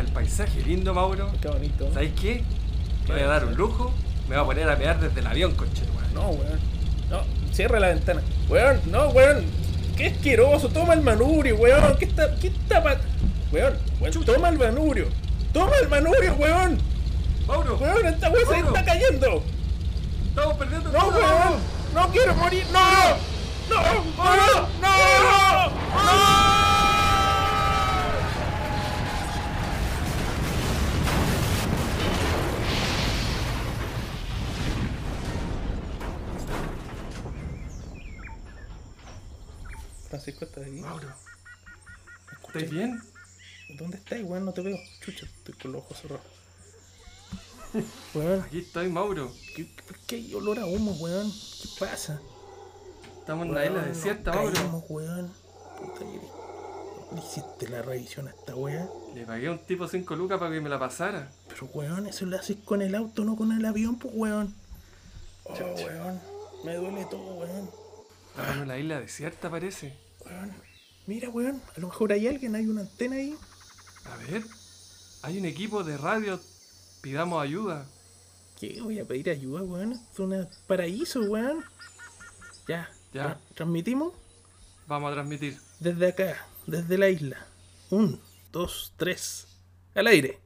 Mira el paisaje lindo, Mauro. Qué bonito. ¿Sabes qué? Me voy a dar un lujo. Me voy a poner a mear desde el avión, conche madre. No, weón. No, cierra la ventana. Weón, no, weón. Qué asqueroso. Toma el manubrio, weón. ¿Qué está, qué está pa- Weón, weón, toma el manubrio. Toma el manubrio, weón. Mauro, Weón, esta weón se está cayendo. estamos perdiendo No, todo, weón. No quiero morir. No. No, no, no, no. Francisco, ¿estás ahí? Mauro, ¿estás bien? ¿Dónde estás, weón? No te veo. Chucha, estoy con los ojos cerrados. Weón, Aquí estoy, Mauro. ¿qué, por qué hay olor a humo, weón? ¿Qué pasa? Estamos en una isla desierta, Mauro. caímos, weón. Puta que- ¿Le hiciste la revisión a esta weá? Le pagué a un tipo 5 lucas para que me la pasara. Pero weón, eso lo haces con el auto, no con el avión, pues weón. Oh, weón. Me duele todo, weón. Estamos en una isla desierta, parece. Weón. Mira, weón. A lo mejor hay alguien, hay una antena ahí. A ver, hay un equipo de radio. Pidamos ayuda. ¿Qué? Voy a pedir ayuda, weón. Es un paraíso, weón. Ya. Ya. Tra- ¿Transmitimos? Vamos a transmitir. Desde acá, desde la isla. Un, dos, tres. Al aire.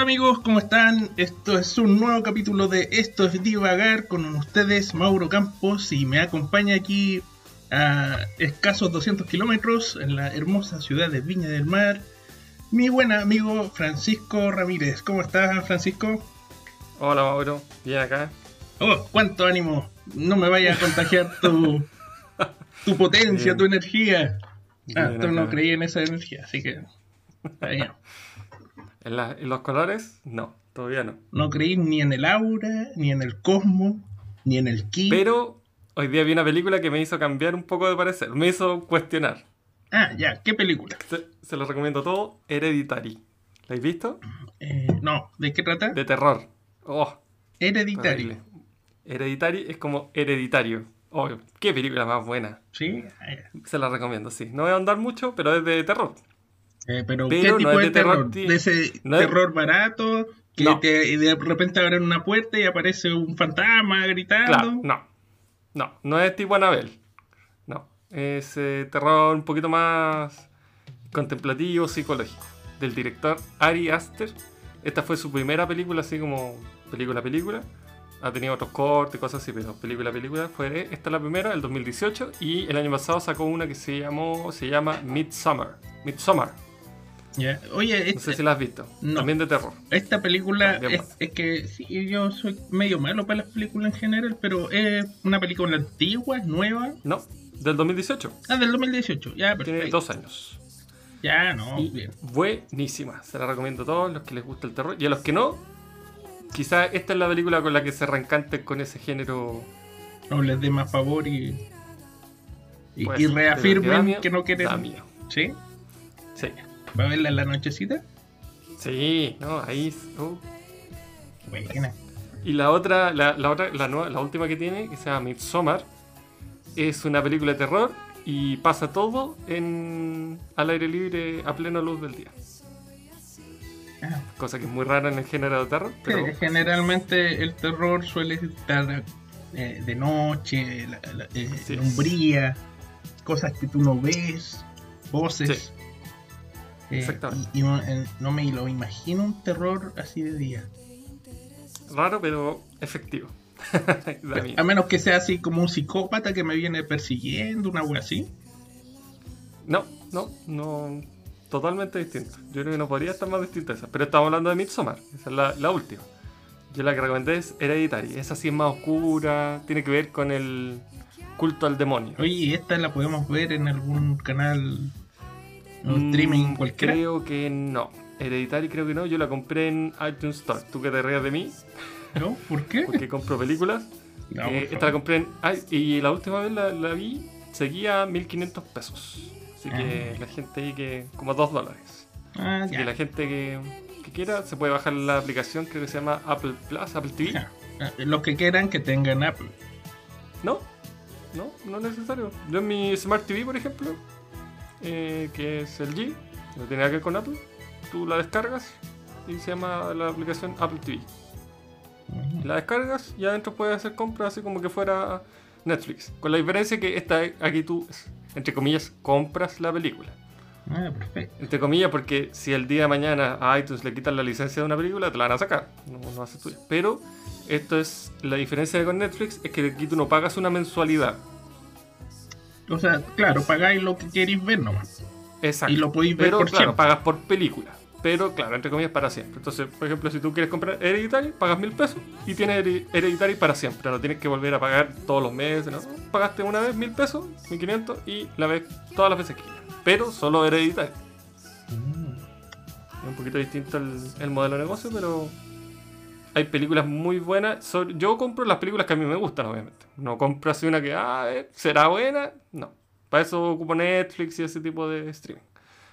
Hola amigos, ¿cómo están? Esto es un nuevo capítulo de Esto es Divagar con ustedes Mauro Campos y me acompaña aquí a escasos 200 kilómetros en la hermosa ciudad de Viña del Mar mi buen amigo Francisco Ramírez. ¿Cómo estás Francisco? Hola, Mauro. Bien acá. Oh, cuánto ánimo. No me vaya a contagiar tu, tu potencia, Bien. tu energía. Ah, tú no creí en esa energía, así que... ¿En, la- en los colores? No, todavía no. No creí ni en el aura, ni en el cosmos, ni en el ki. Pero hoy día vi una película que me hizo cambiar un poco de parecer. Me hizo cuestionar. Ah, ya, ¿qué película? Se, se lo recomiendo todo. Hereditary. ¿La habéis visto? Eh, no, ¿de qué trata? De terror. Oh, Hereditario. terrible. Hereditary es como hereditario. Oh, qué película más buena. Sí, ya. Se la recomiendo, sí. No voy a andar mucho, pero es de terror. Eh, pero, Pero ¿qué no tipo es de terror, terror? tío. ¿De ese No es- terror barato? Que No. te, de repente abren una puerta y aparece un fantasma gritando. Claro, no. No, no es tipo Anabel. No. Es eh, terror un poquito más contemplativo, psicológico. Del director Ari Aster. Esta fue su primera película, así como película película. Ha tenido otros cortes, cosas así, pero película película fue esta es la primera, el 2018, y el año pasado sacó una que se llamó se llama Midsummer. Midsummer. Oye, No esta, sé si la has visto. No. También de terror. esta película es, que sí, yo soy medio malo para las películas en general, pero es una película antigua, es nueva. No, del 2018. Ah, del 2018. Ya, Tiene perfecto. dos años. Ya, no, Y bien. buenísima. Se la recomiendo a todos los que les gusta el terror. Y a los que no, quizás esta es la película con la que se reencanten con ese género. No les dé más favor y, y, Pues, y pero que reafirmen miedo, que no quieren. ¿Sí? Sí. ¿Va a verla en la nochecita? Sí, no, ahí. uh. Buena. Y la otra, la, la otra, la, nueva- la última que tiene, que se llama Midsommar, es una película de terror y pasa todo en al aire libre a plena luz del día. Ah. Cosa que es muy rara en el género de terror, pero Sí, generalmente el terror suele estar eh, de noche, la, la- eh, Sí. cosas que tú no ves, voces. Eh, Exactamente. y y no, no me lo imagino un terror así de día. raro, pero efectivo. A menos que sea así como un psicópata que me viene persiguiendo, una wea así. No, no, no. Totalmente distinto. Yo creo que no podría estar más distinta esa. Pero estamos hablando de Midsommar. Esa es la, la última. Yo la que recomendé es Hereditary. Esa sí es más oscura. Tiene que ver con el culto al demonio. Oye, ¿y esta la podemos ver en algún canal, un Mm, streaming cualquiera? Creo que no. Hereditary creo que no. Yo la compré en iTunes Store. Tú que te rías de mí ¿No? ¿Por qué? porque compro películas. No, Eh, esta la compré en... ay, y la última vez la, la vi seguía 1500 pesos. Así que la gente ahí que. como 2 dólares. Ah, Así ya. que la gente que, que quiera se puede bajar la aplicación creo que se llama Apple Plus, Apple TV. Ya. Ah, Los que quieran que tengan Apple. No, no, no es necesario. Yo en mi Smart TV, por ejemplo, eh, que es el G, no tiene nada que ver con Apple, tú la descargas y se llama la aplicación Apple TV. La descargas y adentro puedes hacer compras así como que fuera Netflix. Con la diferencia que esta aquí tú, entre comillas, compras la película. Ah, perfecto. Entre comillas, porque si el día de mañana a iTunes le quitan la licencia de una película, te la van a sacar. No, no ser tuya. Pero esto es la diferencia con Netflix, es que aquí tú no pagas una mensualidad. O sea, claro, pagáis lo que queréis ver nomás. Exacto. Y lo podéis ver Pero por claro, siempre. pagas por película. Pero claro, entre comillas, para siempre. Entonces, por ejemplo, si tú quieres comprar Hereditary, pagas mil pesos y tienes Hereditary para siempre. No tienes que volver a pagar todos los meses. ¿no? Pagaste una vez mil pesos, mil quinientos y la vez todas las veces que quieras. Pero solo Hereditary. Mm. Es un poquito distinto el, el modelo de negocio, pero hay películas muy buenas. Sobre- yo compro las películas que a mí me gustan, obviamente. No compro así una que, ah, eh, será buena. No. Para eso ocupo Netflix y ese tipo de streaming.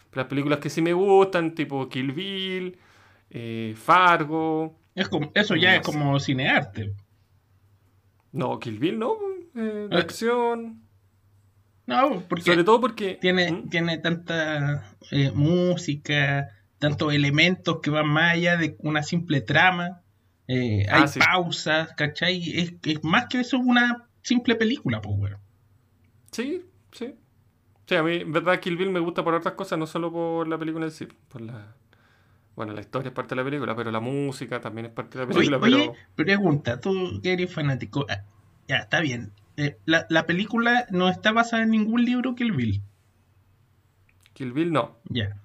Pero las películas que sí me gustan, tipo Kill Bill, eh, Fargo. Es como, eso ya es como cinearte. No, Kill Bill no. eh, de Ah. acción. No, porque Sobre todo porque. tiene, ¿Mm? tiene tanta eh, música, tantos elementos que van más allá de una simple trama. Eh, Ah, hay sí. pausas, ¿cachai? Es, es más que eso una simple película, pues, weón. Sí, sí. Sí, a mí, en verdad, Kill Bill me gusta por otras cosas, no solo por la película en sí. Por la... Bueno, la historia es parte de la película, pero la música también es parte de la película. oye, pero... pregunta, tú que eres fanático. ah, ya, está bien. Eh, la, la película no está basada en ningún libro el Bill. Kill Bill no. Ya.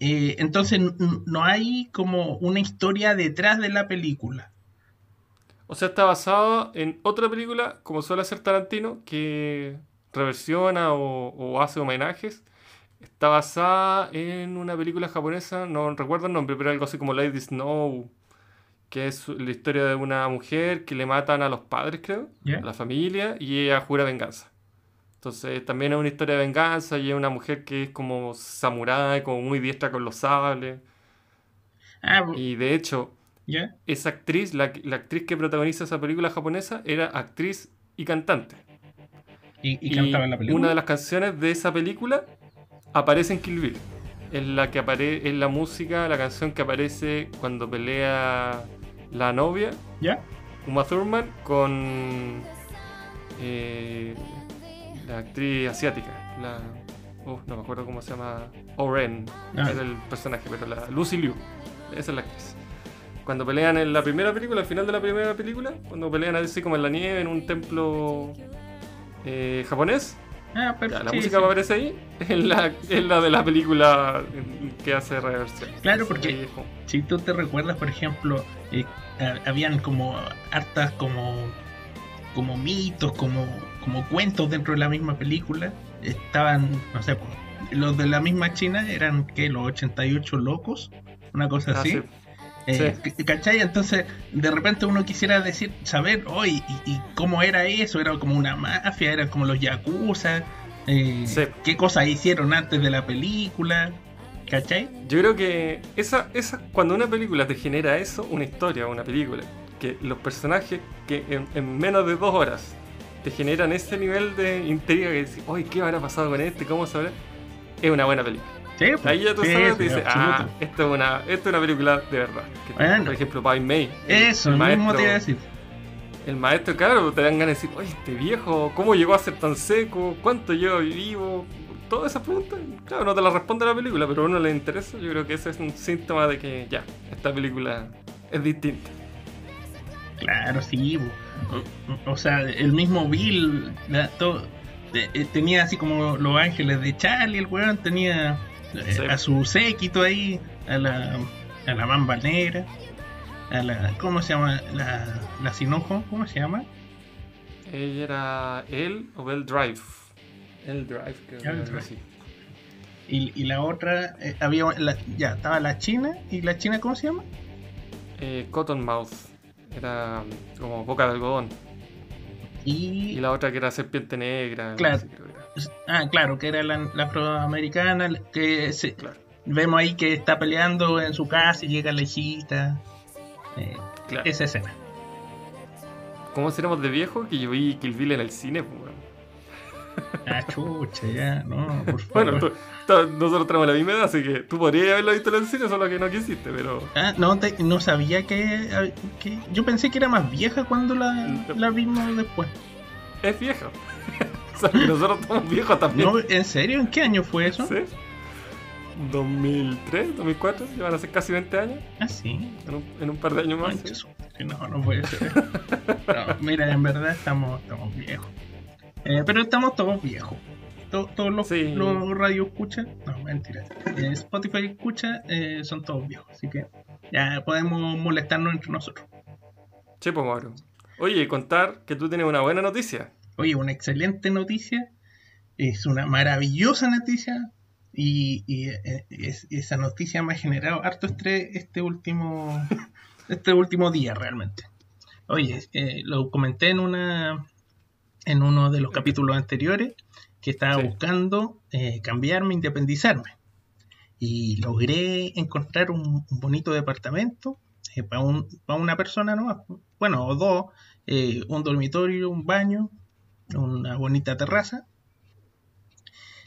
Eh, entonces no hay como una historia detrás de la película. O sea, está basado en otra película, como suele hacer Tarantino, que reversiona o, o hace homenajes. Está basada en una película japonesa, no recuerdo el nombre, pero algo así como Lady Snow, que es la historia de una mujer que le matan a los padres, creo, a la familia, y ella jura venganza. Entonces también es una historia de venganza y es una mujer que es como samurái, como muy diestra con los sables. Ah, Y de hecho, esa actriz, la, la actriz que protagoniza esa película japonesa, era actriz y cantante. Y, y cantaba en la película. una de las canciones de esa película aparece en Kill Bill. Es la que aparece, es la música, la canción que aparece cuando pelea la novia, ¿Ya? Uma Thurman, con eh, la actriz asiática. La, uf, no me acuerdo cómo se llama. Oren Ah. era el personaje, pero la Lucy Liu. Esa es la actriz. Cuando pelean en la primera película, al final de la primera película, cuando pelean así como en la nieve, en un templo eh, japonés, Ah, ya, perfecto. la música sí. que aparece ahí es la, es la de la película que hace reversión. Claro, porque si tú te recuerdas, por ejemplo, eh, ha- habían como hartas como, como mitos, como, como cuentos dentro de la misma película. Estaban, no sé, pues, los de la misma China eran que los 88 locos, una cosa Ah, así. sí. Eh, Sí. ¿Cachai? Entonces, de repente uno quisiera decir, saber hoy, y, y cómo era eso, era como una mafia, eran como los yakuza, eh, Sí. qué cosas hicieron antes de la película, ¿cachai? Yo creo que esa, esa, cuando una película te genera eso, una historia, una película, que los personajes que en, en menos de dos horas te generan ese nivel de intriga que dices, oye, ¿qué habrá pasado con este? ¿Cómo sabrá? Es una buena película. Sí, pues, Ahí ya tú sí, sabes, sí, te dices, ah, esto es, una, esto es una película de verdad. Que, Bueno. por ejemplo, By May. Eso, el lo mismo maestro- te iba a decir. El maestro, claro, te dan ganas de decir, oye, este viejo, ¿cómo llegó a ser tan seco? ¿Cuánto lleva vivo? Todas esas preguntas, claro, no te las responde la película, pero a uno le interesa. Yo creo que ese es un síntoma de que ya, esta película es distinta. Claro, sí. bo. O, o sea, el mismo Bill la- todo, eh, tenía así como los ángeles de Charlie, el weón tenía eh, Sí. a su séquito ahí, a la, a la mamba negra, a la, ¿cómo se llama? La, la sinojo, ¿cómo se llama? Ella era él o Bell Drive. El Drive, creo que El Drive. así. Y, y la otra, eh, había, la- ya, estaba la china, ¿y la china cómo se llama? Eh, Cottonmouth. Era como boca de algodón. Y Y la otra que era serpiente negra. Claro. Ah, claro, que era la, la afroamericana, que se- Claro, vemos ahí que está peleando en su casa y llega la hijita. Eh, claro. esa escena. ¿Cómo seremos de viejo que yo vi Kill Bill en el cine? pues? Ah, chucha, ya, no, por favor. Bueno, tú- tú- nosotros tenemos la misma edad, así que tú podrías haberlo visto en el cine, solo que no quisiste, pero... Ah, no, te- no sabía que, que- Yo pensé que era más vieja cuando la, la vimos después. Es vieja. o sea, que nosotros estamos viejos también. No, ¿En serio? ¿En qué año fue eso? ¿Sí? 2003, 2004, ya van a ser casi 20 años, Ah, sí. en un, en un par de años más. Concha ¿sí? No, no puede ser. No, mira, en verdad estamos, estamos viejos. Eh, pero estamos todos viejos. To- todos los, Sí. los radio escucha, no, mentira. Eh, Spotify escucha, eh, son todos viejos. Así que ya podemos molestarnos entre nosotros. Sí, pues, Mauro. Oye, contar que tú tienes una buena noticia. Oye, una excelente noticia. Es una maravillosa noticia. Y, y, es- esa noticia me ha generado harto estrés este último, este último día realmente. Oye, eh, lo comenté en una en uno de los capítulos anteriores que estaba Sí. buscando eh, cambiarme, independizarme. Y logré encontrar un, un bonito departamento para una persona nomás. Bueno, o dos, eh, un dormitorio, un baño, una bonita terraza.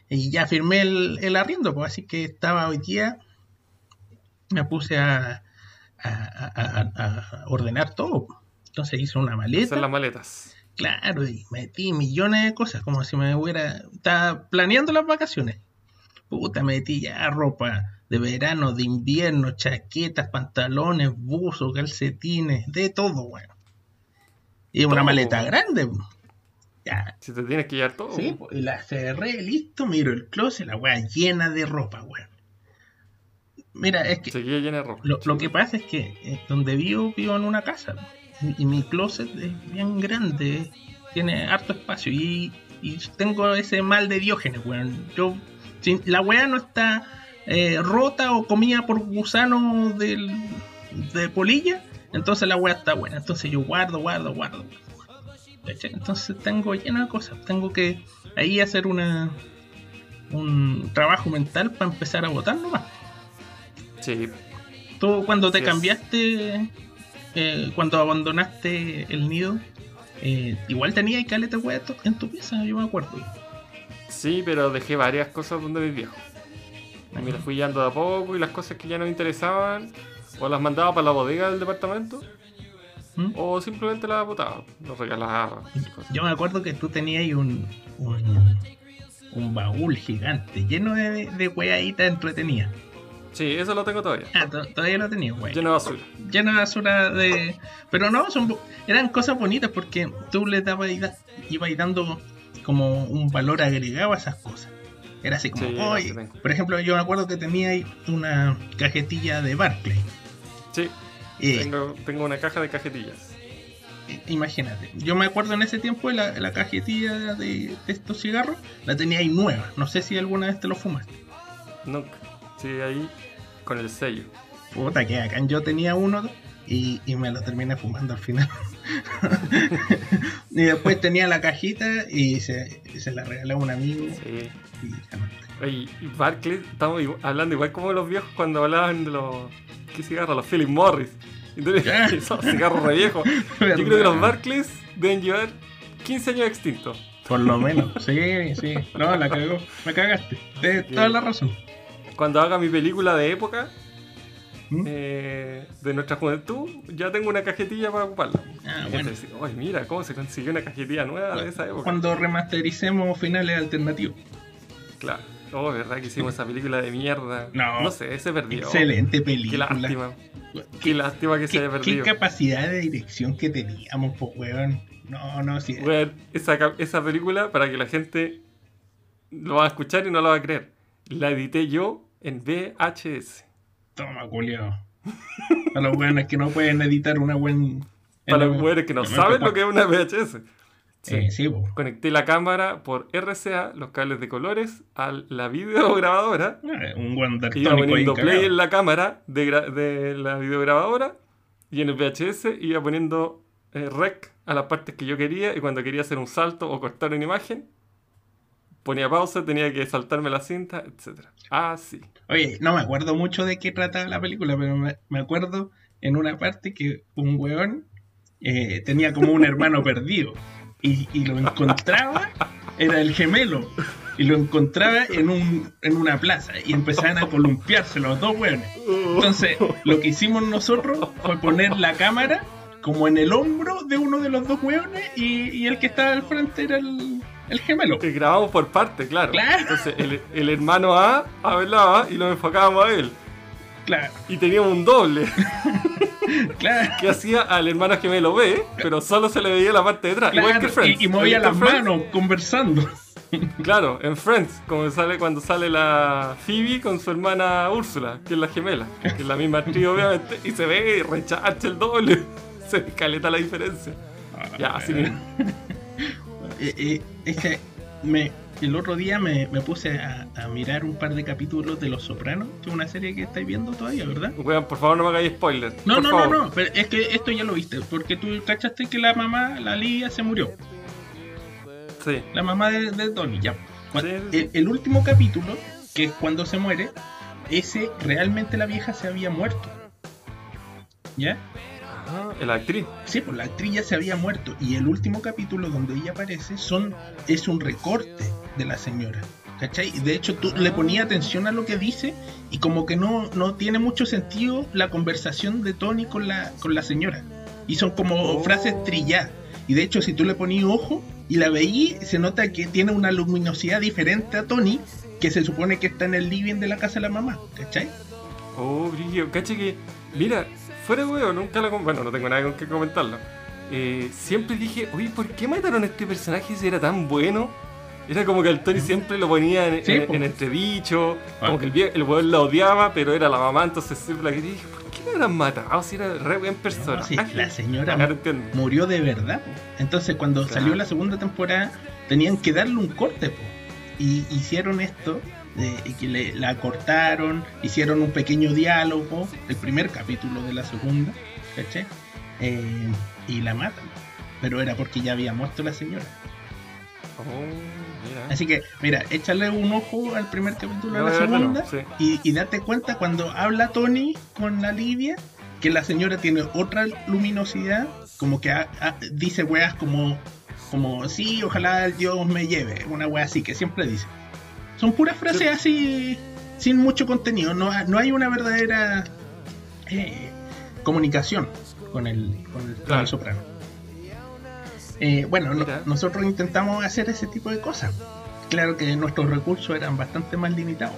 Y ya firmé el, el arriendo, pues así que estaba hoy día, me puse a, a- a- a- a ordenar todo. Entonces hice una maleta. Hacer las maletas. Claro, y metí millones de cosas, como si me hubiera. Estaba planeando las vacaciones. Puta, metí ya ropa de verano, de invierno, chaquetas, pantalones, buzos, calcetines, de todo, bueno. Y una Todo, maleta weón. grande. Ya, Si te tienes que llevar todo. sí, pues, y la cerré, listo, miro el closet, la weá llena de ropa, weón. Mira, es que Seguía llena de ropa. lo, lo que pasa es que eh, donde vivo, vivo en una casa. ¿no? Y, mi closet es bien grande, tiene harto espacio. Y, y tengo ese mal de Diógenes, weón. Yo, si la weá no está eh, rota o comida por gusano del, de polilla, entonces la weá está buena. Entonces yo guardo, guardo, guardo. ¿Cachai? Entonces tengo lleno de cosas. Tengo que ahí hacer una un trabajo mental para empezar a votar nomás. Sí, Tú cuando te cambiaste, eh, cuando abandonaste el nido, eh, igual tenías caleta de hueá en tu pieza, yo me acuerdo. sí, pero dejé varias cosas donde. Y me las fui llevando de a poco y las cosas que ya no me interesaban, o las mandaba para la bodega del departamento, ¿Mm? o simplemente las botaba, los regalaba. cosas. Yo me acuerdo que tú tenías un, un, un baúl gigante lleno de, de hueaditas entretenidas. Sí, eso lo tengo todavía. Ah, to- todavía lo tenías, güey. Lleno de basura. Lleno de basura de... Pero no, son, eran cosas bonitas porque tú le dabas ibas dando como un valor agregado a esas cosas. Era así como, Sí, tengo. por ejemplo, yo me acuerdo que tenía ahí una cajetilla de Barclay. Sí, Eh, tengo, tengo una caja de cajetillas. imagínate, yo me acuerdo en ese tiempo la, la cajetilla de, de estos cigarros, la tenía ahí nueva. No sé si alguna vez te lo fumaste. Nunca. Ahí con el sello. Puta, que acá yo tenía uno y, y me lo terminé fumando al final. y después tenía la cajita y se, se la regalé a un amigo. Sí. Y. Oye, y Barclay, estamos hablando igual como los viejos cuando hablaban de los. ¿Qué cigarros? Los Philip Morris. Entonces, Ah. son cigarros re viejos. Yo creo que los Barclays deben llevar 15 años extintos. Por lo menos, sí, sí. No, la cagó, la cagaste. Tienes toda la razón. Cuando haga mi película de época, ¿Mm? eh, de nuestra juventud, ya tengo una cajetilla para ocuparla. Ah, bueno. entonces, Ay, mira, cómo se consiguió una cajetilla nueva de esa época. Cuando remastericemos finales alternativos. Claro. Oh, verdad que hicimos esa película de mierda. No. No sé, se perdió. Excelente Qué película. lástima. Qué lástima que se ¿Qué, haya qué perdido. capacidad de dirección que teníamos, pues, weón. No, no, sí. Weón, esa, esa película, para que la gente lo va a escuchar y no lo va a creer, la edité yo en VHS. Toma, culiao. A los weones que no pueden editar una buena. Para los mujeres que no saben lo que es una VHS. Sí, sí, po. Conecté la cámara por RCA, los cables de colores, a la videograbadora. Ah, Un buen Iba poniendo play cagado. en la cámara de, la videograbadora y en el VHS iba poniendo eh, rec a las partes que yo quería y cuando quería hacer un salto o cortar una imagen, ponía pausa, tenía que saltarme la cinta, etc. Ah, sí. Oye, no me acuerdo mucho de qué trataba la película, pero me, me acuerdo en una parte que un weón eh, tenía como un hermano perdido y, y lo encontraba, era el gemelo, y lo encontraba en, un, en una plaza y empezaban a columpiarse los dos weones. Entonces, lo que hicimos nosotros fue poner la cámara como en el hombro de uno de los dos weones y, y el que estaba al frente era el, el gemelo. Que grabamos por parte, claro. Claro. Entonces, el, el hermano A hablaba y lo enfocábamos a él. Claro, Y teníamos un doble claro. que hacía al hermano gemelo B, pero solo se le veía la parte de atrás. Igual claro, que Friends. y, y movía Igual las manos conversando. Claro, en Friends, como sale cuando sale la Phoebe con su hermana Úrsula, que es la gemela, que es la misma actriz obviamente, y se ve y rechacha el doble. Se caleta la diferencia. Ya, así mismo. Eh, eh, es que me, el otro día me, me puse a, a mirar un par de capítulos de Los Sopranos, que es una serie que estáis viendo todavía, ¿verdad? Weón, por favor no me hagáis spoiler. No, por no, favor. no, no, pero es que esto ya lo viste, porque tú cachaste que la mamá, la Lía, se murió. Sí. La mamá de, de Tony, ya. Cu- Sí, sí. El, el último capítulo, que es cuando se muere, ese realmente la vieja se había muerto. ¿Ya? Ah, la actriz. Sí, pues la actriz ya se había muerto. Y el último capítulo donde ella aparece son, es un recorte de la señora. ¿Cachai? De hecho, tú le ponías atención a lo que dice y como que no, no tiene mucho sentido la conversación de Tony con la, con la señora. Y son como Oh. frases trilladas. Y de hecho, si tú le ponías ojo y la veías, se nota que tiene una luminosidad diferente a Tony, que se supone que está en el living de la casa de la mamá. ¿Cachai? Oh, brillo. Caché que. Mira, fuera weón, nunca Bueno, no tengo nada con que comentarlo. Eh, siempre dije, oye, ¿por qué mataron a este personaje si era tan bueno? Era como que el Tony siempre lo ponía en, Sí, en, po. en entredicho, Ah. como que el, el weón la odiaba, pero era la mamá, entonces siempre la quería. Dije, ¿por qué lo habrán matado si era re buen persona? No, sí, la señora murió de verdad. Entonces, cuando Claro. salió la segunda temporada, tenían que darle un corte. po. Y hicieron esto, de que le, la cortaron, hicieron un pequeño diálogo, el primer capítulo de la segunda. Eh, y la matan. Pero era porque ya había muerto la señora. Oh, mira. Así que, mira, échale un ojo al primer capítulo de la a segunda y, y date cuenta cuando habla Tony con la Livia que la señora tiene otra luminosidad, como que ha- ha- dice weas como, como, sí, ojalá Dios me lleve, una wea así, que siempre dice. Son puras frases Sí. así, sin mucho contenido, no, no hay una verdadera eh, comunicación con el, con el, soprano. Eh, bueno, no- nosotros intentamos hacer ese tipo de cosas. Claro que nuestros recursos eran bastante más limitados.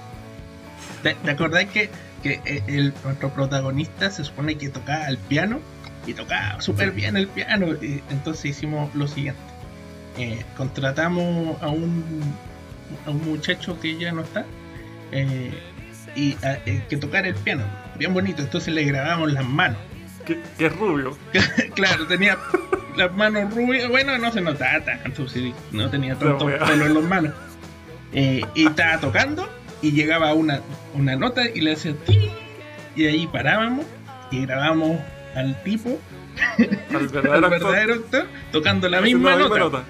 ¿Te, te acordás que, que eh, el, nuestro protagonista se supone que tocaba el piano? Y tocaba súper Sí. bien el piano. Y entonces hicimos lo siguiente. Eh, contratamos a un, a un muchacho que ya no está. eh, y a- eh, que tocara el piano. Bien bonito. Entonces le grabamos las manos. Que, que es rubio. claro, tenía las manos rubias. Bueno, no se notaba tanto, sí, no tenía tanto pelo en las manos. Eh, y estaba tocando y llegaba una, una nota y le hacía ti. Y ahí parábamos y grabamos al tipo, Al al verdadero, actor, verdadero actor, tocando la misma la nota. nota.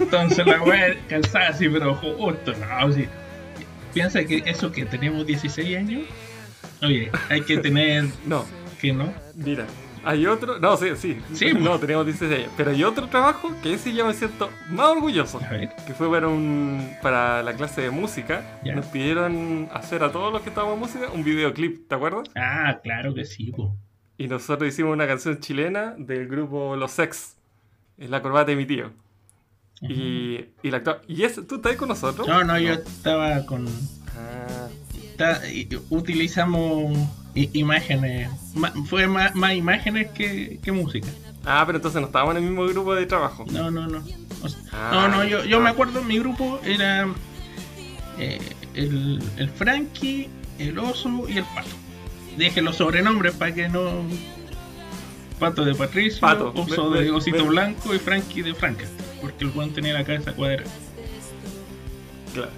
Entonces la wea calzada así, pero justo, no, sí. Piensa que eso que tenemos 16 años, oye, hay que tener No, que no. Mira, hay otro. No, sí, sí. Sí, no, teníamos 16 años. Pero hay otro trabajo que ese ya me siento más orgulloso. A ver, Que fue para un para la clase de música. Ya. Nos pidieron hacer a todos los que estábamos en música un videoclip, ¿te acuerdas? ah, claro que sí, po. Y nosotros hicimos una canción chilena del grupo Los Sex. Es la corbata de mi tío. Y, y la ¿Y ese, tú estás con nosotros? No, no, yo estaba con. Ah, está- utilizamos imágenes. ma- fue más, más imágenes que, que música. Ah, pero entonces no estábamos en el mismo grupo de trabajo. No, no, no. O sea, Ah, no, no, yo, yo ah. me acuerdo, mi grupo era eh, el, el Frankie, el oso y el pato. Deje los sobrenombres para que no. Pato de Patricio, Pato. oso de Osito Blanco y Frankie de Frankenstein. Porque el Juan tenía la cabeza cuadrada. Claro.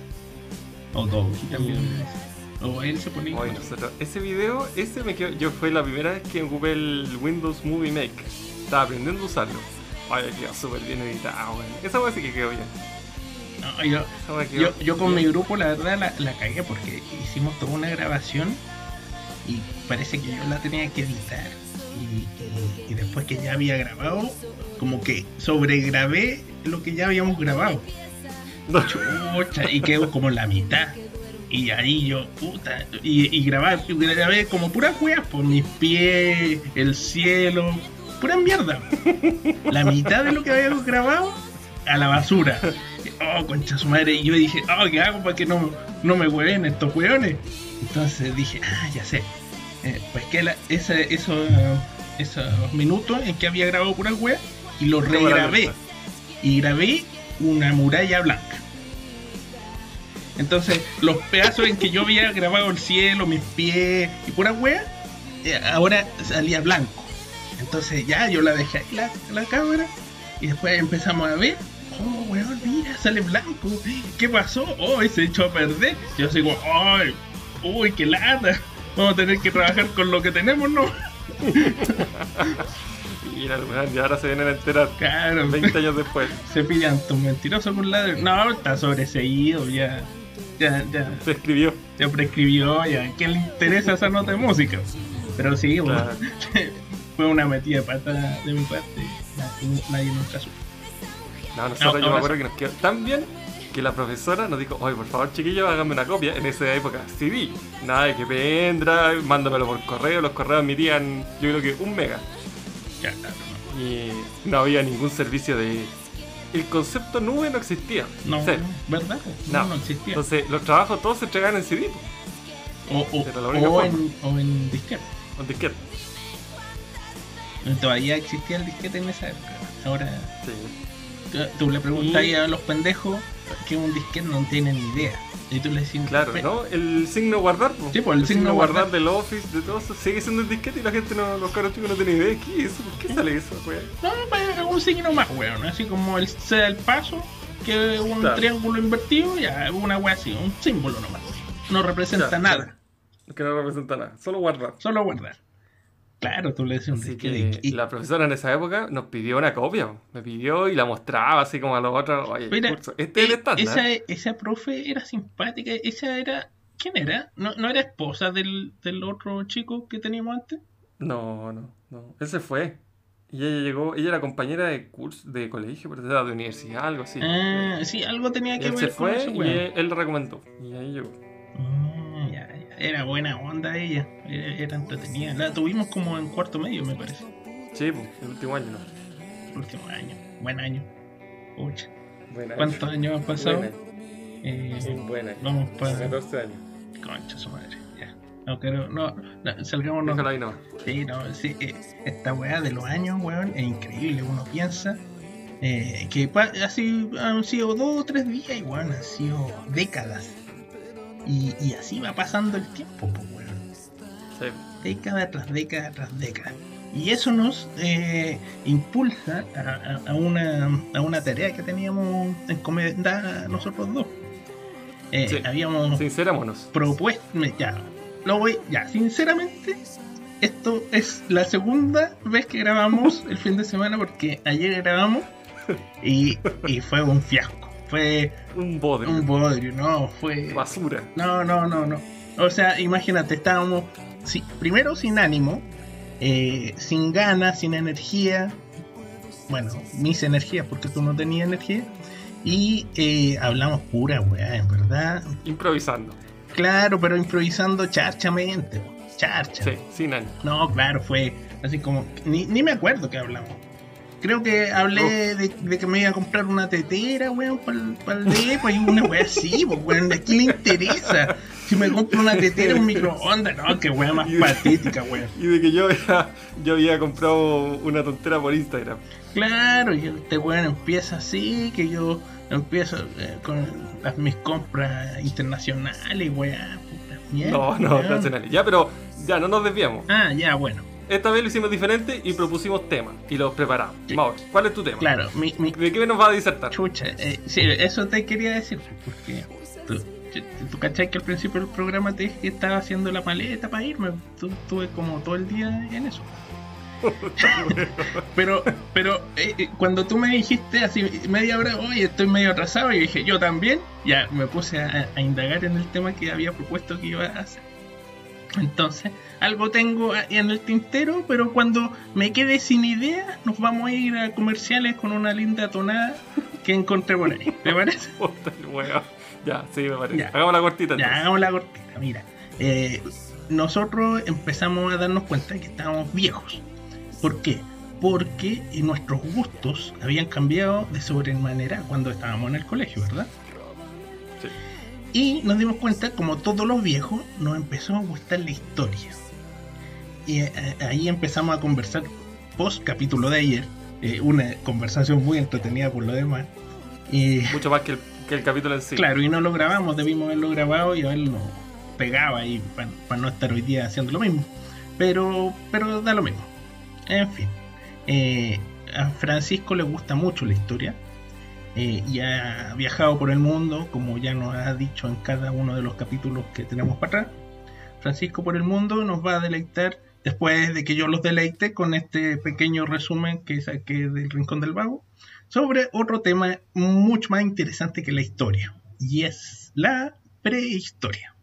O Doggy también. O él se ponía. Oye, nosotros, ese video, ese me quedó, yo fue la primera vez que ocupé el Windows Movie Maker. Estaba aprendiendo a usarlo. Oye, quedó súper bien editado, weón. Esa weá sí que quedó bien. No, yo, yo, yo con mi grupo la verdad la, la cagué porque hicimos toda una grabación y parece que yo la tenía que editar. Y, y- y después que ya había grabado, como que sobregrabé lo que ya habíamos grabado. Chucha, y quedó como la mitad. Y ahí yo, puta, y, y grabé, grabé como puras weas por mis pies, el cielo, pura mierda. La mitad de lo que habíamos grabado a la basura. Oh, concha su madre. Y yo dije, oh, ¿qué hago para que no, no me hueven estos weones? Entonces dije, ah, ya sé. Eh, pues que la, esa, eso, esos minutos en que había grabado puras weas y lo Cámara regrabé. Y grabé una muralla blanca. Entonces, los pedazos en que yo había grabado el cielo, mis pies y pura wea, eh, ahora salía blanco. Entonces, ya yo la dejé ahí la, la cámara y después empezamos a ver. Oh, weón, mira, sale blanco. ¿Qué pasó? Oh, se echó a perder. Yo sigo, ¡ay! ¡Uy, qué lata! Vamos a tener que trabajar con lo que tenemos, ¿no? Weá, y ahora se vienen a enterar Claro, 20 años después. se pillan tus mentirosos con la. No, está sobreseído, ya. Ya, ya. Se escribió. ya prescribió, ya, ¿qué le interesa esa nota de música? Pero sí, Claro. fue una metida de pata de mi parte, nadie, nadie nunca supo. No, nosotros No, yo me acuerdo que nos quedó tan bien que la profesora nos dijo, oye, por favor, chiquillos, háganme una copia. En esa época, CD. Nada de que pendrive, mándamelo por correo. Los correos admitían, yo creo que un mega. Claro, Y no había ningún servicio de... El concepto nube no existía. no, Cero. ¿verdad? No. No, no existía. Entonces, los trabajos todos se entregaban en CD, po, O, o, o en, o en disquete. con disquete. Todavía existía el disquete en esa época. Ahora, Sí. tú, tú le preguntas Y- a los pendejos que un disquete no tienen ni idea. Y tú le decís, Claro, "Pe- ¿no? El signo guardar. Sí, pues, el signo guardar. del Office, de todo eso, sigue siendo el disquete y la gente, no, los caros chicos no tienen idea. ¿Qué es eso? ¿Por qué sale eso, weón? No, pues, un signo más, weón. Así como el sea el paso, que un Claro. triángulo invertido, ya, una wea así, un símbolo nomás. No representa Claro, nada. Que no representa nada, solo guardar. solo guardar. Claro, tú le decís un Así que y- la profesora en esa época nos pidió una copia. Me pidió y la mostraba así como a los otros. Oye, Mira, curso, este es el estándar. esa, esa profe era simpática, esa era... ¿Quién era? ¿No, no era esposa del, del otro chico que teníamos antes? No, no, no. Él se fue. Y ella llegó, ella era compañera de curso, de colegio, pero era de universidad, algo así. Ah, sí, algo tenía Y que él ver se con fue y él, él lo recomendó. Y ahí llegó. Mm. Era buena onda ella, era, era entretenida. La tuvimos como en cuarto medio, me parece. Sí, el último año, ¿no? El último año. Buen año. Pucha. ¿Cuántos años han pasado? Buena. Eh, Sí, buena. vamos para. 14 años. Concha su madre. Ya. No, pero no, no, salgamos no. Déjalo ahí nomás. Sí, no, sí, eh, esta weá de los años, weón, es increíble. Uno piensa eh, que así han sido dos o tres días y weón, han sido décadas. Y, y así va pasando el tiempo, pues, weón. Sí. década tras década tras década. Y eso nos eh, impulsa a, a- a una, a una tarea que teníamos encomendada nosotros dos. Eh, Sí. Habíamos Sincerémonos. propuesto, ya, lo voy, ya, sinceramente, esto es la segunda vez que grabamos el fin de semana porque ayer grabamos y, y fue un fiasco. Fue Un bodrio. un bodrio, no, fue... Basura. No, no, no, no. O sea, imagínate, estábamos sí, primero sin ánimo, eh, sin ganas, sin energía. Bueno, mis energías, porque tú no tenías energía. Y eh, hablamos pura weá, en verdad. Improvisando. Claro, pero improvisando charchamente. Charcha. Sí, sin ánimo. No, claro, fue así como. Ni, ni me acuerdo que hablamos. Creo que hablé de, de que me iba a comprar una tetera, weón, para el depo y una wea así, pues, weón. ¿A quién le interesa? Si me compro una tetera, un microondas, no, qué wea más patética, weón. Y de que yo había, yo había comprado una tontera por Instagram. Claro, y este weón empieza así, que yo empiezo eh, con las, mis compras internacionales, weón. puta mierda, No, no, weón. nacionales. Ya, pero ya no nos desviamos. Ah, ya, bueno. Esta vez lo hicimos diferente y propusimos temas y los preparamos. Sí. Mauro, ¿cuál es tu tema? Claro, mi, mi, ¿De qué nos va a disertar? Chucha, eh, sí, eso te quería decir, porque tú, tú cachai que al principio del programa te dije que estaba haciendo la maleta para irme, tú, estuve como todo el día en eso. pero pero eh, eh, cuando tú me dijiste así media hora, oye, estoy medio atrasado, y dije, yo también, ya me puse a, a indagar en el tema que había propuesto que iba a hacer. Entonces, algo tengo en el tintero, pero cuando me quede sin idea, nos vamos a ir a comerciales con una linda tonada que encontré por ahí. ¿Te parece? Ya, sí, me parece. Hagamos la cortita. Ya, entonces. hagamos la cortita. Mira, eh, nosotros empezamos a darnos cuenta de que estábamos viejos. ¿Por qué? Porque nuestros gustos habían cambiado de sobremanera cuando estábamos en el colegio, ¿verdad? Sí. Y nos dimos cuenta, como todos los viejos, nos empezó a gustar la historia. Y eh, ahí empezamos a conversar post capítulo de ayer, eh, una conversación muy entretenida por lo demás. Y, Mucho más que el, que el capítulo en sí. Claro, y no lo grabamos, debimos haberlo grabado y haberlo pegado ahí para no estar hoy día haciendo lo mismo. Pero, pero da lo mismo. En fin, eh, a Francisco le gusta mucho la historia eh, y ha viajado por el mundo, como ya nos ha dicho en cada uno de los capítulos que tenemos para atrás. Francisco por el mundo nos va a deleitar después de que yo los deleite con este pequeño resumen que saqué del Rincón del Vago sobre otro tema mucho más interesante que la historia y es la prehistoria.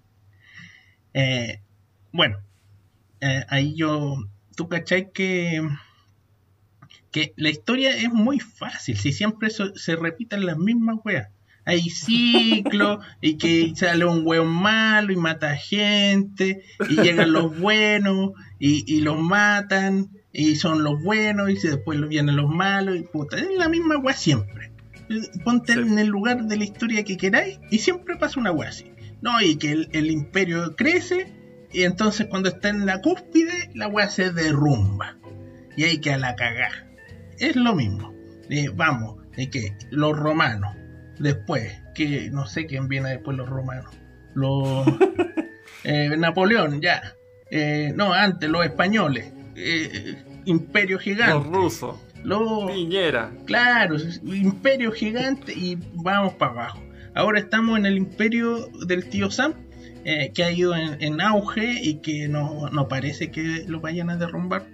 Eh, bueno, eh, ahí yo, tú cachai que, que la historia es muy fácil, si siempre se repiten las mismas weas. Hay ciclos y que sale un weón malo y mata gente y llegan los buenos y, y los matan y son los buenos y después vienen los malos y puta, es la misma wea siempre. Ponte Sí. en el lugar de la historia que queráis y siempre pasa una wea así. No, y que el, el imperio crece y entonces cuando está en la cúspide la wea se derrumba y hay que a la cagar. Es lo mismo. Eh, vamos, de que los romanos, después, que no sé quién viene después los romanos. Los eh, Napoleón, ya. Eh, no, antes los españoles. eh, imperio Los gigante. rusos. Los, Piñera. Claro, imperio gigante y vamos para abajo. Ahora estamos en el imperio del tío Sam, eh, que ha ido en, en auge y que no, no parece que lo vayan a derrumbar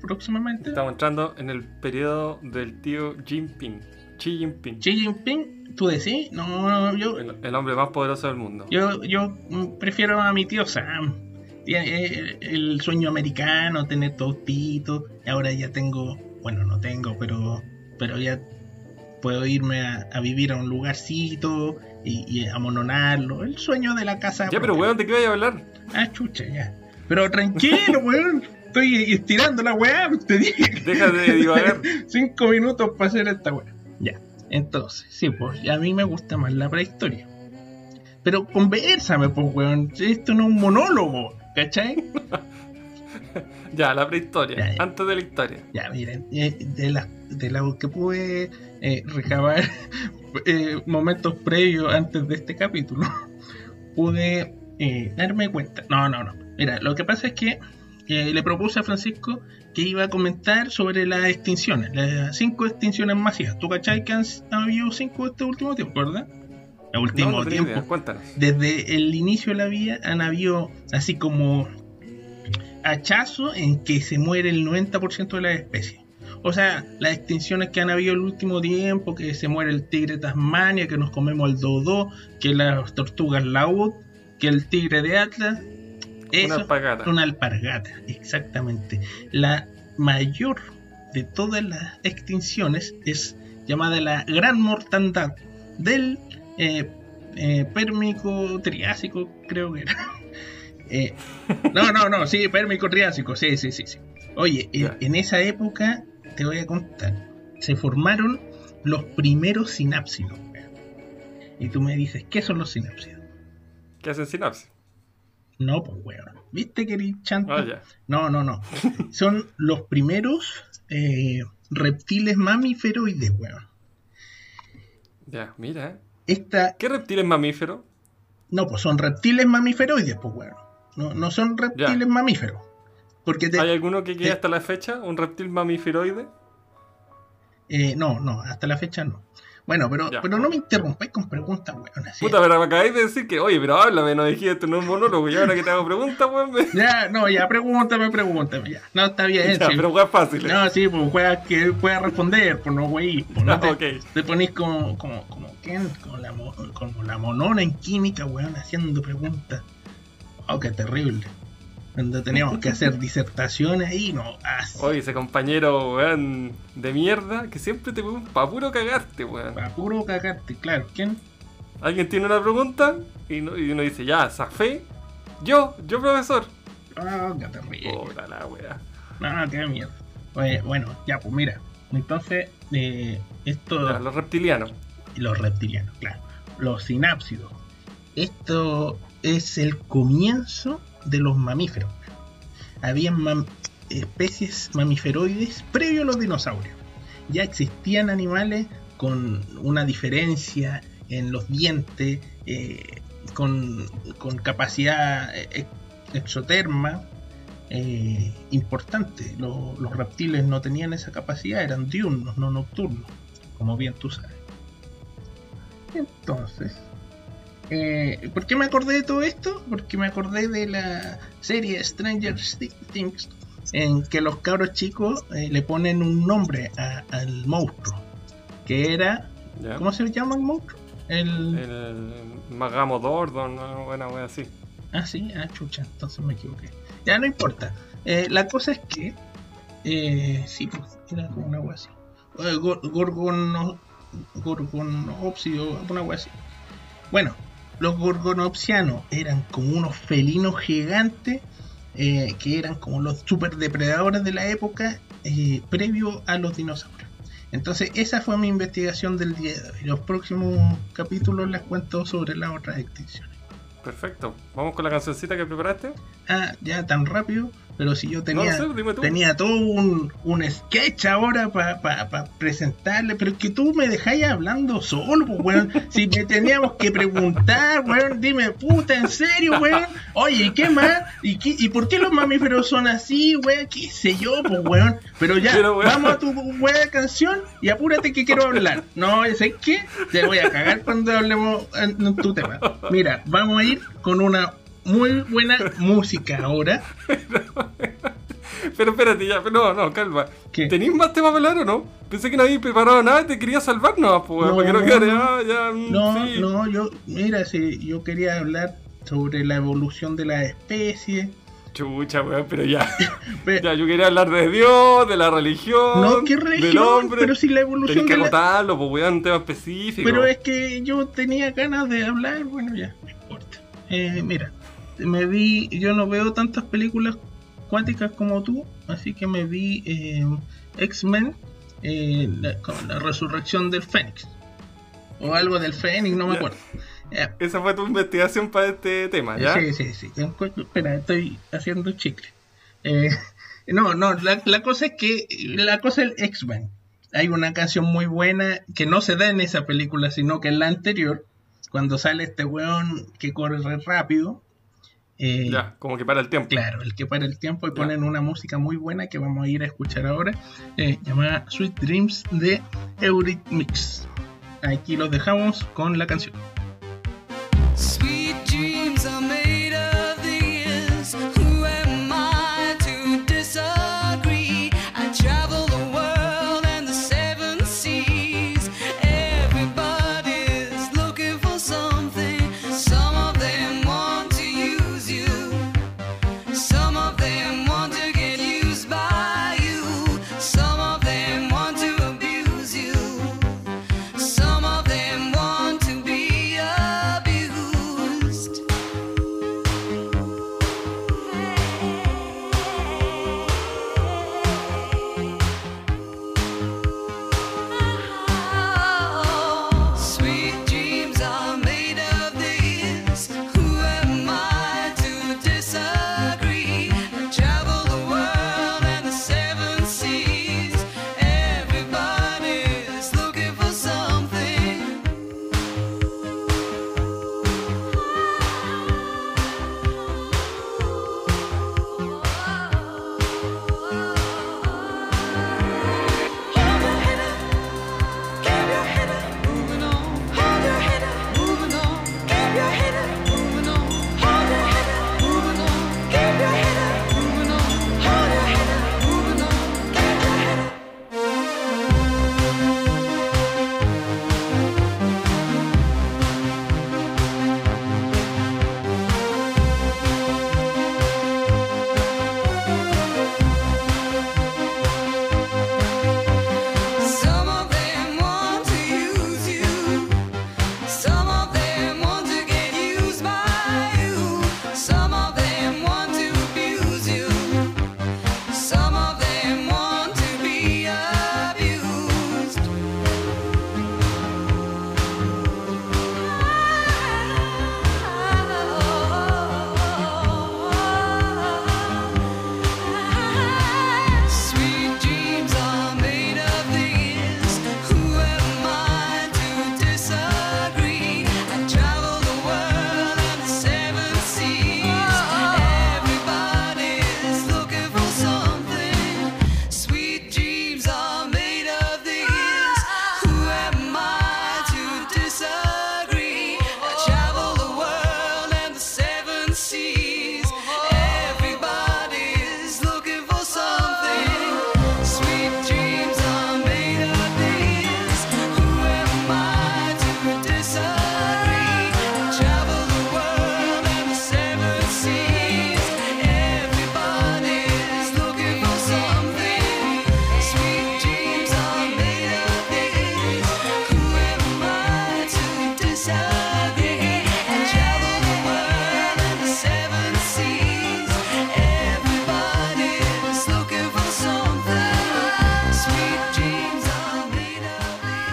próximamente. Estamos entrando en el periodo del tío Jinping. Xi Jinping. Xi Jinping, ¿tú decís? No, no, yo, El, el hombre más poderoso del mundo. yo, yo prefiero a mi tío Sam. Eh, El sueño americano, tener tostito. Y ahora ya tengo, bueno, no tengo, pero, pero ya puedo irme a, a vivir a un lugarcito y, y amononarlo. El sueño de la casa. Ya, pero weón, ¿de qué voy a hablar? Ah, chucha, ya. Pero tranquilo, weón. Estoy estirando la weá, te dije. Deja de divagar. Cinco minutos para hacer esta weá. Ya. Entonces, sí, pues a mí me gusta más la prehistoria. Pero conversame, pues, weón. Esto no es un monólogo, ¿cachai? Ya, la prehistoria. Ya, ya. Antes de la historia. Ya, miren, eh, de la, de la que pude eh, recabar eh, momentos previos antes de este capítulo, pude eh, darme cuenta. No, no, no. Mira, lo que pasa es que eh, le propuse a Francisco que iba a comentar sobre las extinciones, las cinco extinciones masivas. ¿Tú cachai que han, han habido cinco este último tiempo, verdad? El último no, no tenía tiempo idea. Cuéntanos. desde el inicio de la vida han habido así como hachazo en que se muere el 90% de las especies. O sea, las extinciones que han habido el último tiempo, que se muere el tigre Tasmania, que nos comemos el dodo, que las tortugas laúd, que el tigre de Atlas. Una Eso, una alpargata, exactamente. La mayor de todas las extinciones es llamada la gran mortandad del eh, eh, Pérmico Triásico, creo que era. Eh, no, no, no, sí, Pérmico Triásico, sí, sí, sí. sí. Oye, en, Ya. en esa época, te voy a contar, se formaron los primeros sinápsidos. Y tú me dices, ¿qué son los sinápsidos? ¿Qué hacen sinapsis? No, pues, weón. ¿Viste que eres chanto? Ah, ya. No, no, no. Son los primeros eh, reptiles mamíferoides, weón. Ya, mira. Esta, ¿Qué reptil es mamífero? no, pues son reptiles mamíferoides, pues, weón. No, no son reptiles Ya. mamíferos. Porque te, ¿Hay alguno que quede te- hasta la fecha? ¿Un reptil mamíferoide? eh, no, no, hasta la fecha no. Bueno, pero, Ya. pero no me interrumpáis con preguntas, weón. Así. Puta, pero me acabáis de decir que, oye, pero háblame, no dijiste esto no es monólogo. Y ahora que te hago preguntas, weón. me- Ya, no, ya, pregúntame, pregúntame, ya. No, está bien, Ya, sí. pero weón fácil. No, sí, pues juega que pueda responder, pues no, güey. Pues, no Ah, te, ok. te ponís como, como, como, ¿quién? Como la, mo- como la monona en química, weón, haciendo preguntas. Oh, qué terrible. Cuando teníamos que hacer disertaciones ahí, no, así. Oye, ese compañero, weón, de mierda, que siempre te un pa' puro cagarte, weón. Para puro cagarte, claro. ¿Quién? Alguien tiene una pregunta y, no- y uno dice, ya, zafé. Yo, yo profesor. Oh. Puta la weá. No, qué mierda. Oye, bueno, ya, pues mira. Entonces, eh, esto. Ya, los reptilianos. los reptilianos, claro. Los sinápsidos. Esto es el comienzo de los mamíferos. Habían especies mamiferoides previo a los dinosaurios. Ya existían animales con una diferencia en los dientes, eh, con, con capacidad eh, exoterma eh, importante. Lo- los reptiles no tenían esa capacidad, eran diurnos, no nocturnos, como bien tú sabes. Entonces, eh, ¿por qué me acordé de todo esto? Porque me acordé de la serie Stranger Things, en que los cabros chicos eh, le ponen un nombre a- al monstruo, que era. ¿cómo se llama el monstruo? El... El Magamo Dordon, una buena wea así. Ah, sí, ah, chucha, entonces me equivoqué. Ya no importa. Eh, la cosa es que. Eh, sí, pues, era como una wea así. Gor- gorgono. Gorgonopsio, una wea así. Bueno, los gorgonopsianos eran como unos felinos gigantes. eh, que eran como los superdepredadores de la época eh, previo a los dinosaurios. Entonces, esa fue mi investigación del día de hoy. Los próximos capítulos les cuento sobre las otras extinciones. Perfecto. Vamos con la cancioncita que preparaste. ah, ya tan rápido, pero si yo tenía, no sé, tenía todo un, un sketch ahora para presentarle, pero es que tú me dejáis hablando solo, pues, weón. Si me teníamos que preguntar, weón, dime, puta, en serio, weón. Oye, ¿y qué más? ¿Y, qué, ¿Y por qué los mamíferos son así, weón? ¿Qué sé yo, pues, weón? Pero ya, Pero, weón. vamos a tu weón canción y apúrate que quiero hablar. No, ¿sabes qué? Te voy a cagar cuando hablemos en, en tu tema. Mira, vamos a ir con una muy buena música ahora. Pero espérate, ya. No, no, calma. ¿Qué? ¿Tenéis más temas para hablar o no? Pensé que no habías preparado nada y te quería salvar, no, pues, No, para que no no, quedara. ah, ya, mm, No, sí. no, yo, mira, si yo quería hablar sobre la evolución de la especie. Chucha, weón, pero ya. Ya, yo quería hablar de Dios, de la religión. no, ¿qué Del religión? hombre. Pero si la evolución Tenés que de la... agotarlo, pues, weón, un tema específico. Pero es que yo tenía ganas de hablar, bueno, ya, no importa. Eh, mira, me vi, yo no veo tantas películas cuánticas como tú, así que me vi eh, X-Men, eh, la, resurrección del Fénix. O algo del Fénix, no me acuerdo. Esa fue tu investigación para este tema, ¿ya? Sí, sí, sí. Espera, estoy haciendo chicle. Eh, no, no, la, la cosa es que la cosa es el X-Men. Hay una canción muy buena que no se da en esa película, sino que en la anterior, cuando sale este weón que corre re rápido. Eh, Ya, como que para el tiempo. Claro, el que para el tiempo y Ya. ponen una música muy buena que vamos a ir a escuchar ahora, eh, llamada Sweet Dreams de Eurythmics. Aquí los dejamos con la canción. Sweet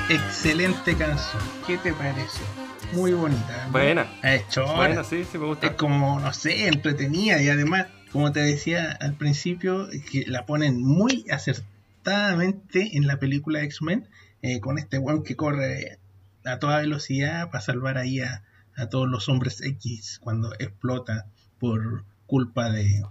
excelente canción. ¿Qué te parece? Muy bonita. ¿no? Buena. Es. Bueno, sí, sí me gusta. Es como, no sé, entretenida y además, como te decía al principio, que la ponen muy acertadamente en la película X-Men, eh, con este weón que corre a toda velocidad para salvar ahí a, a todos los hombres X cuando explota por culpa de...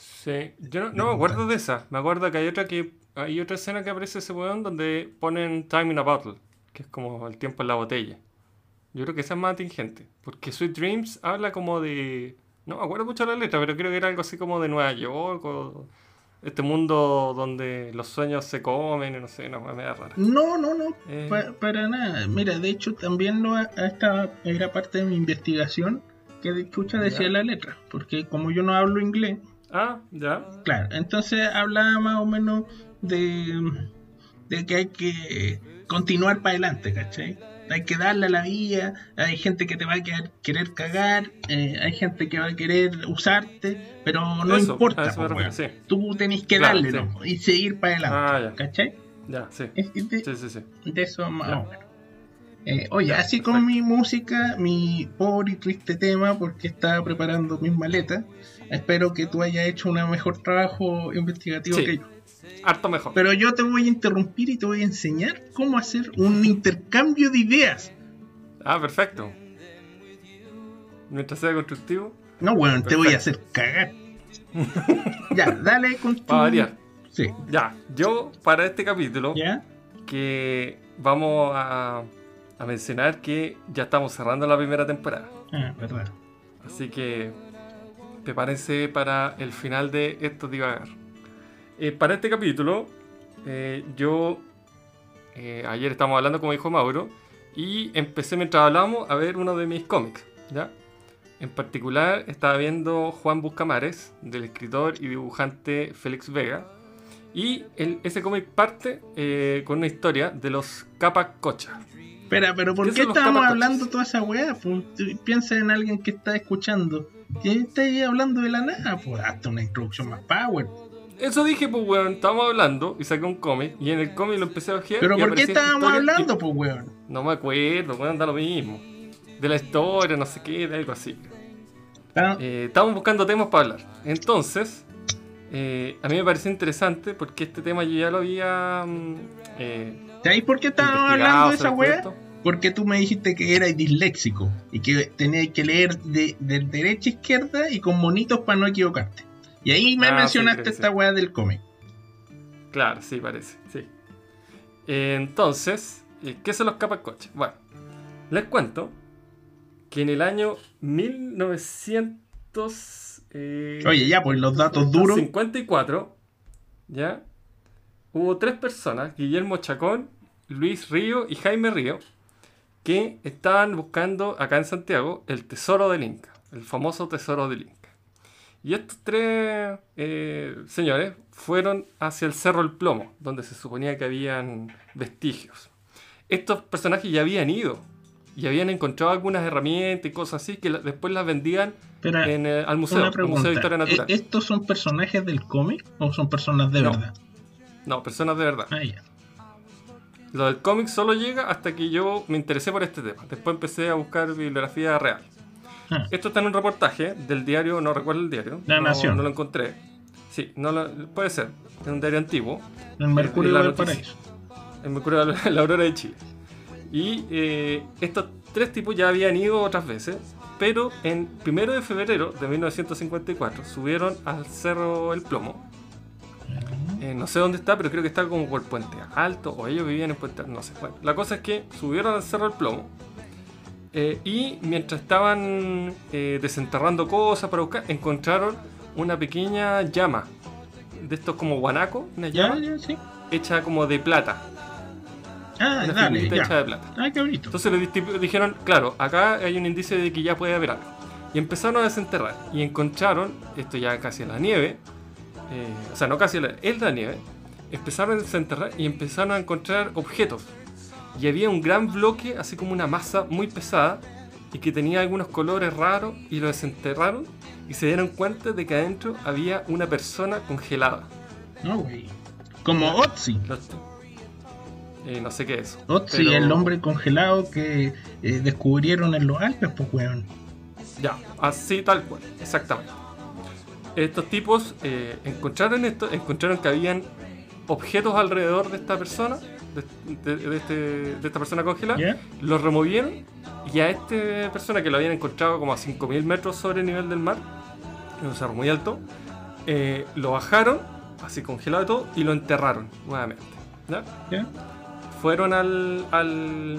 Sí, yo no, no me acuerdo de esa. Me acuerdo que hay otra que hay otra escena que aparece ese weón donde ponen Time in a Bottle, que es como el tiempo en la botella. Yo creo que esa es más atingente, porque Sweet Dreams habla como de no me acuerdo mucho la letra, pero creo que era algo así como de Nueva York o este mundo donde los sueños se comen, y no sé, una manera rara. No, no, no, Eh. pa- para nada. Mira, de hecho también lo, esta era parte de mi investigación que de chucha decía Ya. la letra, porque como yo no hablo inglés, Ah, ya. Claro, entonces hablaba más o menos de, de que hay que continuar para adelante, ¿cachai? Hay que darle a la vida, hay gente que te va a querer, querer cagar, eh, hay gente que va a querer usarte, pero no Eso, importa, refiero, sí. tú tenés que Claro, darle sí. ¿no? y seguir para adelante, Ah, ya. ¿cachai? Ya, sí. Es- de, Sí, sí, sí. de eso más Ya. o menos. Eh, oye, Ya, así con perfecto. mi música, mi pobre y triste tema, porque estaba preparando mis maletas, espero que tú hayas hecho un mejor trabajo investigativo que yo. Harto mejor. Pero yo te voy a interrumpir y te voy a enseñar cómo hacer un intercambio de ideas. Ah, perfecto. Mientras sea constructivo, No, bueno, te voy a hacer cagar. ya, dale con tu... para variar. Sí, Ya, yo para este capítulo ¿ya? que vamos a, a mencionar que ya estamos cerrando la primera temporada. Ah, verdad. Así que prepárense para el final de esto divagar. Eh, para este capítulo, eh, yo eh, ayer estábamos hablando, como dijo Mauro, y empecé mientras hablábamos a ver uno de mis cómics. ¿ya? En particular, estaba viendo Juan Buscamares, del escritor y dibujante Félix Vega. Y el- ese cómic parte eh, con una historia de los Capacocha. Espera, pero ¿por ¿Qué qué capacoches? hablando toda esa weá? Piensa en alguien que está escuchando. ¿Qué está ahí hablando de la nada? Pues hasta una introducción más power. Eso dije, pues, weón, estábamos hablando y saqué un cómic y en el cómic lo empecé a ojear. Pero y ¿por qué estábamos y- hablando, pues weón? No me acuerdo, weón, da lo mismo. De la historia, no sé qué, de algo así. Ah, Eh, estábamos buscando temas para hablar. Entonces, eh, a mí me pareció interesante porque este tema yo ya lo había. mm, eh, ¿Sabéis por qué estábamos hablando de esa ¿sabes weá? Porque tú me dijiste que eras disléxico y que tenías que leer de, de derecha a izquierda y con monitos para no equivocarte. Y ahí me Ah, mencionaste esta weá del cómic. Claro, sí, parece, sí. Entonces, eh, ¿qué son los capacoches? Bueno, les cuento que en el año 1900... eh, Oye, ya, pues los datos duros. 54, ¿ya? Hubo tres personas, Guillermo Chacón, Luis Río y Jaime Río, que estaban buscando acá en Santiago el tesoro del Inca, el famoso tesoro del Inca. Y estos tres eh, señores fueron hacia el Cerro El Plomo, donde se suponía que habían vestigios. Estos personajes ya habían ido y habían encontrado algunas herramientas y cosas así que después las vendían en, eh, al museo, al de Historia Natural. ¿E- ¿Estos son personajes del cómic o son personas de No. verdad? No, personas de verdad. Ah, ya. Lo del cómic solo llega hasta que yo me interesé por este tema. Después empecé a buscar bibliografía real. Ah, Esto está en un reportaje del diario, no recuerdo el diario. La no, Nación. No lo encontré. Sí, no lo- puede ser. Es un diario antiguo. el Mercurio del. Paraíso. En Mercurio de la, Aurora de Chile. Y eh, estos tres tipos ya habían ido otras veces. Pero en primero de febrero de 1954 subieron al Cerro El Plomo. Eh, no sé dónde está, pero creo que está como por Puente Alto, o ellos vivían en Puente Alto, no sé. Bueno, la cosa es que subieron al Cerro del Plomo eh, y mientras estaban eh, desenterrando cosas para buscar, encontraron una pequeña llama, de estos como guanaco, una llama ya, sí. hecha como de plata, Ah, una dale, hecha de plata. Ah, qué bonito. Entonces discípulos dijeron, claro, acá hay un indicio de que ya puede haber algo. Y empezaron a desenterrar. Y encontraron, esto ya casi en la nieve, eh, o sea, no casi en la, en la nieve, empezaron a desenterrar y empezaron a encontrar objetos. Y había un gran bloque, así como una masa muy pesada, y que tenía algunos colores raros, y lo desenterraron y se dieron cuenta de que adentro había una persona congelada. No, güey. Como Otzi. Eh, no sé qué es. Otzi, pero- el hombre congelado que eh, descubrieron en los Alpes, pues weón. Ya, así tal cual, exactamente. Estos tipos eh, encontraron esto, encontraron que habían objetos alrededor de esta persona, de, de- de este- de esta persona congelada, los removieron y a esta persona que lo habían encontrado como a 5.000 metros sobre el nivel del mar, en un cerro muy alto, eh, lo bajaron, así congelado y todo, y lo enterraron nuevamente. Fueron al, al,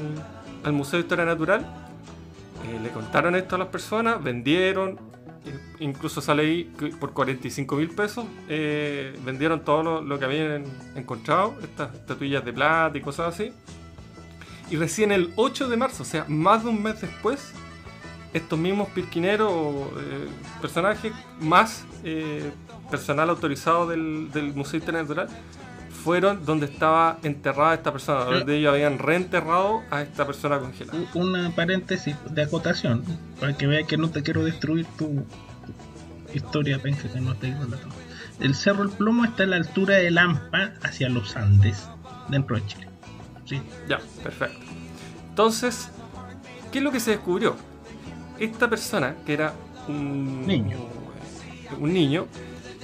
al Museo de Historia Natural, eh, le contaron esto a las personas, vendieron, incluso sale ahí que por 45 mil pesos, eh, vendieron todo lo, lo que habían encontrado, estas estatuillas de plata y cosas así. Y recién el 8 de marzo, o sea, más de un mes después, estos mismos pirquineros, eh, personajes, más eh, personal autorizado del, del Museo Natural, fueron donde estaba enterrada esta persona, donde ellos habían reenterrado a esta persona congelada. Una paréntesis de acotación, para que veas que no te quiero destruir tu historia penca que no te digo la. El Cerro El Plomo está a la altura de Lampa hacia los Andes, dentro de Chile. Sí. Ya, perfecto. Entonces, ¿qué es lo que se descubrió? Esta persona, que era un Niño. un niño,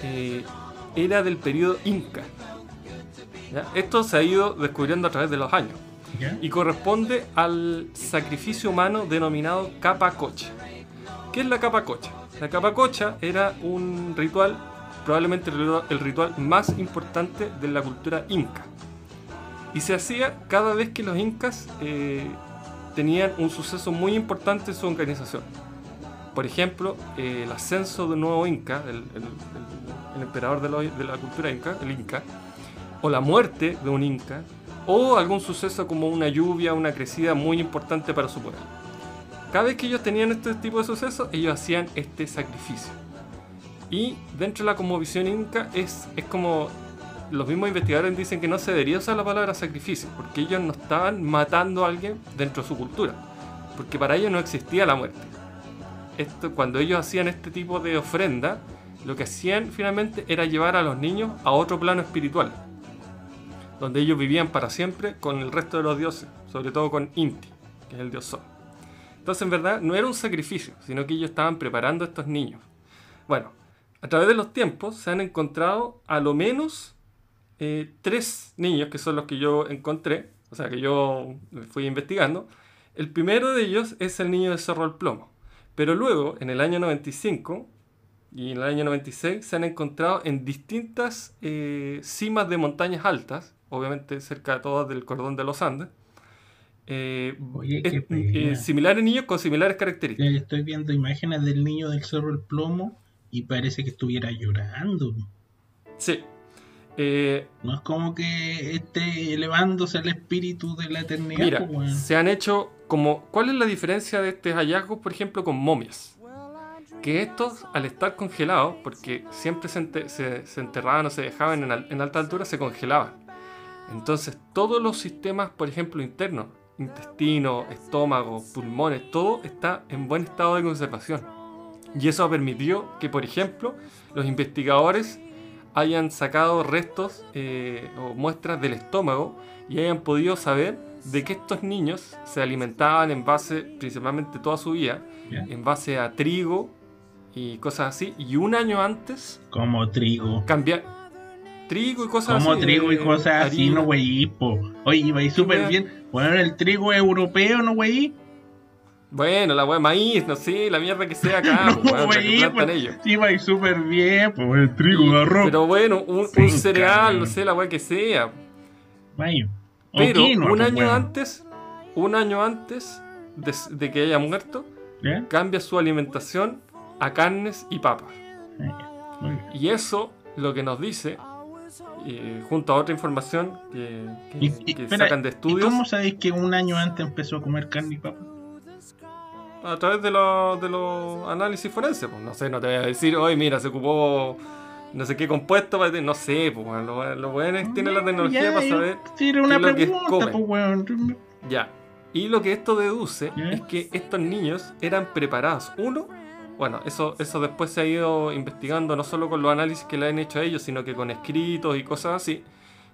eh, era del periodo Inca. ¿Ya? Esto se ha ido descubriendo a través de los años ¿Ya? y corresponde al sacrificio humano denominado capacocha. ¿Qué es la capacocha? La capacocha era un ritual, probablemente el ritual- más importante de la cultura inca. Y se hacía cada vez que los incas eh, tenían un suceso muy importante en su organización. Por ejemplo, eh, el ascenso de un nuevo inca, el, emperador de, lo- de la cultura inca, el inca, o la muerte de un inca, o algún suceso como una lluvia, una crecida muy importante para su pueblo. Cada vez que ellos tenían este tipo de sucesos, ellos hacían este sacrificio. Y dentro de la cosmovisión inca es, es como los mismos investigadores dicen que no se debería usar la palabra sacrificio, porque ellos no estaban matando a alguien dentro de su cultura, porque para ellos no existía la muerte. Esto, cuando ellos hacían este tipo de ofrenda, lo que hacían finalmente era llevar a los niños a otro plano espiritual, donde ellos vivían para siempre con el resto de los dioses, sobre todo con Inti, que es el dios sol. Entonces, en verdad, no era un sacrificio, sino que ellos estaban preparando a estos niños. Bueno, a través de los tiempos se han encontrado a lo menos eh, tres niños, que son los que yo encontré, o sea, que yo fui investigando. El primero de ellos es el niño de Cerro del Plomo. Pero luego, en el año 95 y en el año 96, se han encontrado en distintas eh, cimas de montañas altas, obviamente cerca de todas del cordón de los Andes, eh, Oye, es- pena. eh, similares niños con similares Ya características. estoy viendo imágenes del niño del Cerro El Plomo y parece que estuviera llorando. Sí. Eh, No es como que esté elevándose el espíritu de la eternidad. Mira, pues, se han hecho como... ¿Cuál es la diferencia de estos hallazgos, por ejemplo, con momias? Que estos, al estar congelados, porque siempre se, se- se enterraban o se dejaban en, al- en alta altura, se congelaban. Entonces, todos los sistemas, por ejemplo, internos, intestino, estómago, pulmones, todo está en buen estado de conservación. Y eso permitió que, por ejemplo, los investigadores hayan sacado restos eh, o muestras del estómago y hayan podido saber de que estos niños se alimentaban en base, principalmente toda su vida, en base a trigo y cosas así. Y un año antes Como trigo. cambiar trigo y cosas Como así. trigo y eh, cosas así, no wey, po. Oye, iba ahí súper bien. Bueno, el trigo europeo, no wey. Bueno, la wea maíz, no sé, la mierda que sea acá, no pues, la que wey, pues, ellos. iba ahí súper bien, pues el trigo, Y- arroz. Pero bueno, un, cereal, no sé, la wea que sea. Vaya. O Pero quinoa, un pues, año antes, un año antes de, de que haya muerto, cambia su alimentación a carnes y papas. Bien. Y eso lo que nos dice, eh, junto a otra información que, que- Y- y- que espera, sacan de ¿Y estudios, cómo sabéis que un año antes empezó a comer carne y papa? a través de los de los análisis forenses. Pues, no sé, no te voy a decir, hoy mira, se ocupó no sé qué compuesto, para- no sé, pues, bueno, los los buenos tienen la tecnología Ya, para saber. Sí, era una qué es lo que pregunta, comen. pues, weón. Ya. Y lo que esto deduce es que estos niños eran preparados. Uno, bueno, eso, eso después se ha ido investigando no solo con los análisis que le han hecho a ellos, sino que con escritos y cosas así,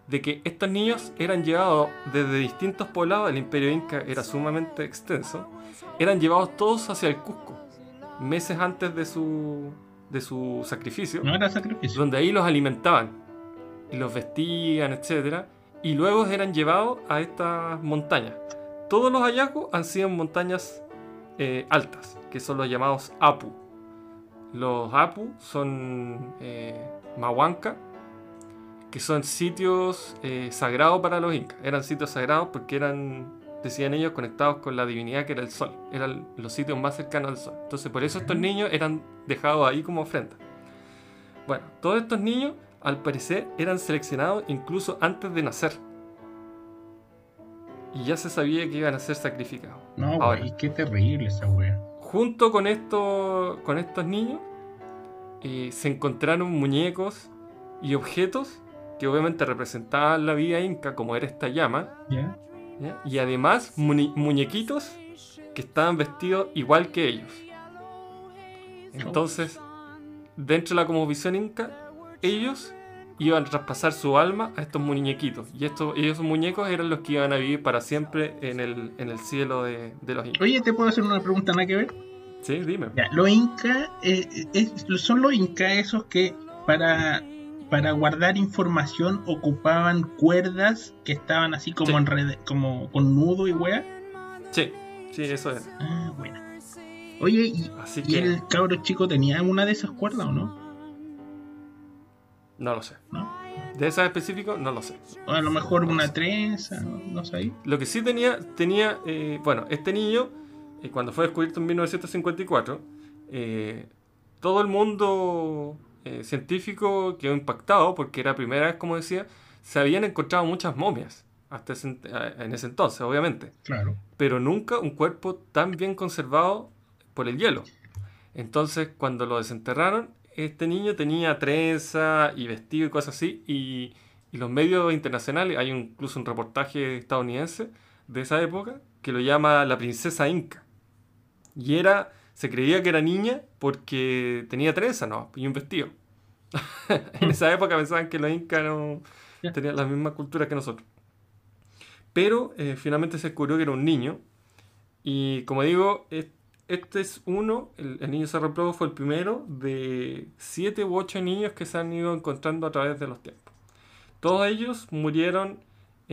de que estos niños eran llevados desde distintos poblados, el imperio inca era sumamente extenso, eran llevados todos hacia el Cusco, meses antes de su, de su sacrificio, No era sacrificio. donde ahí los alimentaban, y los vestían, etc. Y luego eran llevados a estas montañas. Todos los hallazgos han sido en montañas eh, altas, que son los llamados Apu. Los Apu son eh, Mahuanca, que son sitios eh, sagrados para los incas. Eran sitios sagrados porque eran, decían ellos, conectados con la divinidad que era el sol. Eran los sitios más cercanos al sol. Entonces por eso estos niños eran dejados ahí como ofrenda. Bueno, todos estos niños, al parecer, eran seleccionados incluso antes de nacer. Y ya se sabía que iban a ser sacrificados. No, güey, qué terrible esa wea. Junto con, esto, con estos niños, eh, se encontraron muñecos y objetos que obviamente representaban la vida inca, como era esta llama, y además muñequitos que estaban vestidos igual que ellos. Entonces, dentro de la cosmovisión inca, ellos iban a traspasar su alma a estos muñequitos. Y estos, y esos muñecos eran los que iban a vivir para siempre en el, en el cielo de, de los incas. Oye, ¿te puedo hacer una pregunta nada que ver? Sí, dime. Ya, los incas, eh, es- son los incas esos que para, para guardar información ocupaban cuerdas que estaban así como, Sí. enrede- como con nudo y wea. Sí, sí, eso es. Ah, buena. Oye, ¿y, Así y que el cabro chico tenía una de esas cuerdas o no? No lo sé. ¿No? De esas específicos, no lo sé. O a lo mejor una trenza, no, no sé. Lo que sí tenía, tenía eh, bueno, este niño, eh, cuando fue descubierto en 1954, eh, todo el mundo científico quedó impactado porque era la primera vez, como decía, se habían encontrado muchas momias hasta ese en ese entonces, obviamente, Claro. pero nunca un cuerpo tan bien conservado por el hielo. Entonces, cuando lo desenterraron, este niño tenía trenza y vestido y cosas así, y, y los medios internacionales, hay un- incluso un reportaje estadounidense de esa época que lo llama la princesa inca. Y era, se creía que era niña porque tenía trenza, ¿no? Y un vestido. en esa época pensaban que los incas no tenían la misma cultura que nosotros. Pero eh, finalmente se descubrió que era un niño. Y como digo, es- este es uno, el, el niño Cerro Provo fue el primero de siete u ocho niños que se han ido encontrando a través de los tiempos. Todos ellos murieron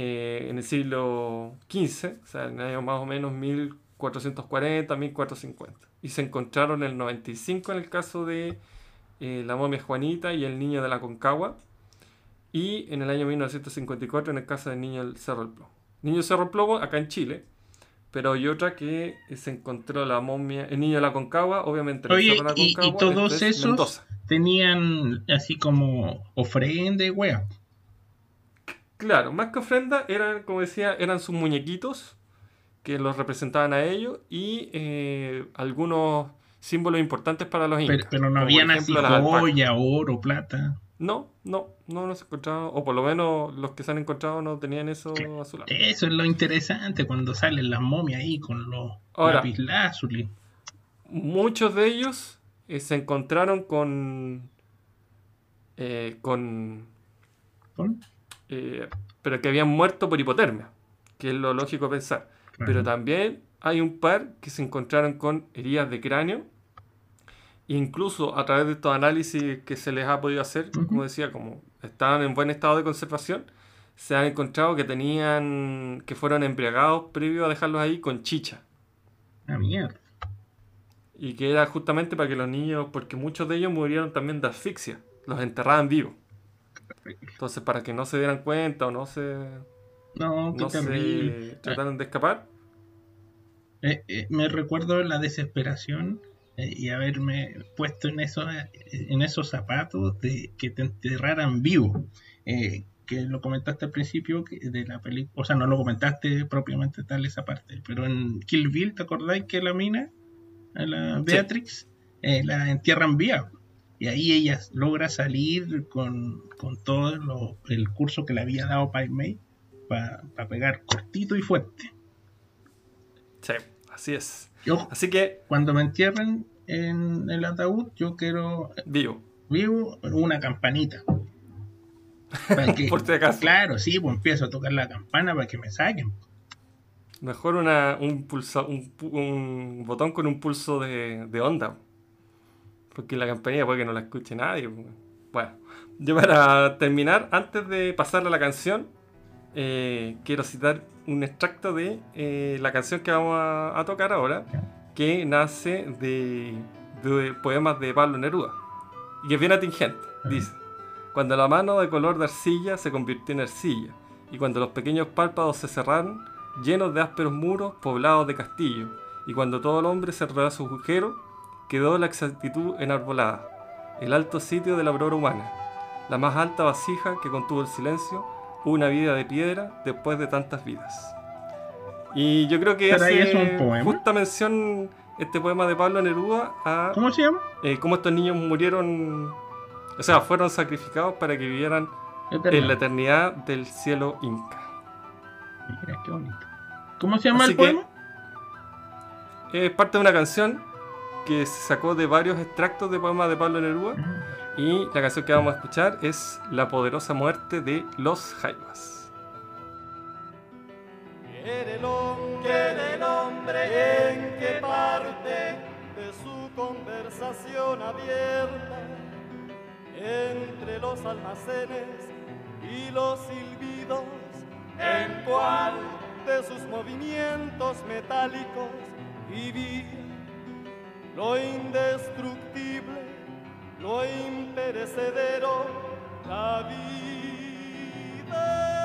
eh, en el siglo XV, o sea, en el año más o menos 1440, 1450. Y se encontraron en el 95 en el caso de eh, la momia Juanita y el niño de la Concagua. Y en el año 1954 en el caso del niño del Cerro del Plomo. Niño Cerro del Plomo acá en Chile. Pero hay otra que se encontró la momia, el niño de la Concagua, obviamente Oye, la y- todos es esos- Mendoza. Tenían así como ofrenda y wea. Claro, más que ofrenda, eran, como decía, eran sus muñequitos que los representaban a ellos y eh, algunos símbolos importantes para los incas. Pero, pero no habían así joya, oro, plata. No, no, no los encontrado, o por lo menos los que se han encontrado no tenían eso Claro. a su lado. Eso es lo interesante cuando salen las momias ahí con los Ahora. lapislázuli. Muchos de ellos eh, se encontraron con. eh, con. ¿Con? eh, pero que habían muerto por hipotermia, que es lo lógico pensar. Claro. Pero también hay un par que se encontraron con heridas de cráneo. Incluso a través de estos análisis que se les ha podido hacer, como decía, como estaban en buen estado de conservación, se han encontrado que tenían. que fueron embriagados previo a dejarlos ahí con chicha. Ah, mierda. Y que era justamente para que los niños, porque muchos de ellos murieron también de asfixia, los enterraban vivos. Entonces, para que no se dieran cuenta o no se, No, qué no se terrible. trataran de escapar, Eh, eh, me recuerdo la desesperación y haberme puesto en esos, en esos zapatos de que te enterraran vivo. Eh, que lo comentaste al principio de la película, o sea, no lo comentaste propiamente tal esa parte, pero en Kill Bill, ¿te acordáis que la mina, a la Beatrix, eh, la entierran viva? Y ahí ella logra salir con, con todo lo- el curso que le había dado Pai Mei para pegar cortito y fuerte. sí, así es. Yo, Así que, cuando me entierren en el ataúd, yo quiero vivo. vivo una campanita. Para que- Por si acaso. Claro, sí, pues empiezo a tocar la campana para que me saquen. Mejor una, un, pulsa, un, botón con un pulso de, de onda. Porque la campanilla puede que no la escuche nadie. pues. Bueno, yo para terminar, antes de pasar a la canción, eh, quiero citar un extracto de eh, la canción que vamos a, a tocar ahora, que nace de, de poemas de Pablo Neruda. Y que es bien atingente. Dice, cuando la mano de color de arcilla se convirtió en arcilla, y cuando los pequeños párpados se cerraron, llenos de ásperos muros poblados de castillos, y cuando todo el hombre cerró su agujero, quedó la exactitud enarbolada, el alto sitio de la aurora humana, la más alta vasija que contuvo el silencio, una vida de piedra después de tantas vidas. Y yo creo que hace es un poema. justa mención este poema de Pablo Neruda a ¿Cómo se llama? eh, cómo estos niños murieron, o sea, fueron sacrificados para que vivieran en la eternidad del cielo inca. Mira, qué bonito. ¿Cómo se llama Así el poema? Es parte de una canción que se sacó de varios extractos de poemas de Pablo Neruda y la canción que vamos a escuchar es La poderosa muerte de los Jaivas. El hombre, el hombre en qué parte de su conversación abierta entre los almacenes y los silbidos, en cuál de sus movimientos metálicos vivía lo indestructible, lo imperecedero, la vida.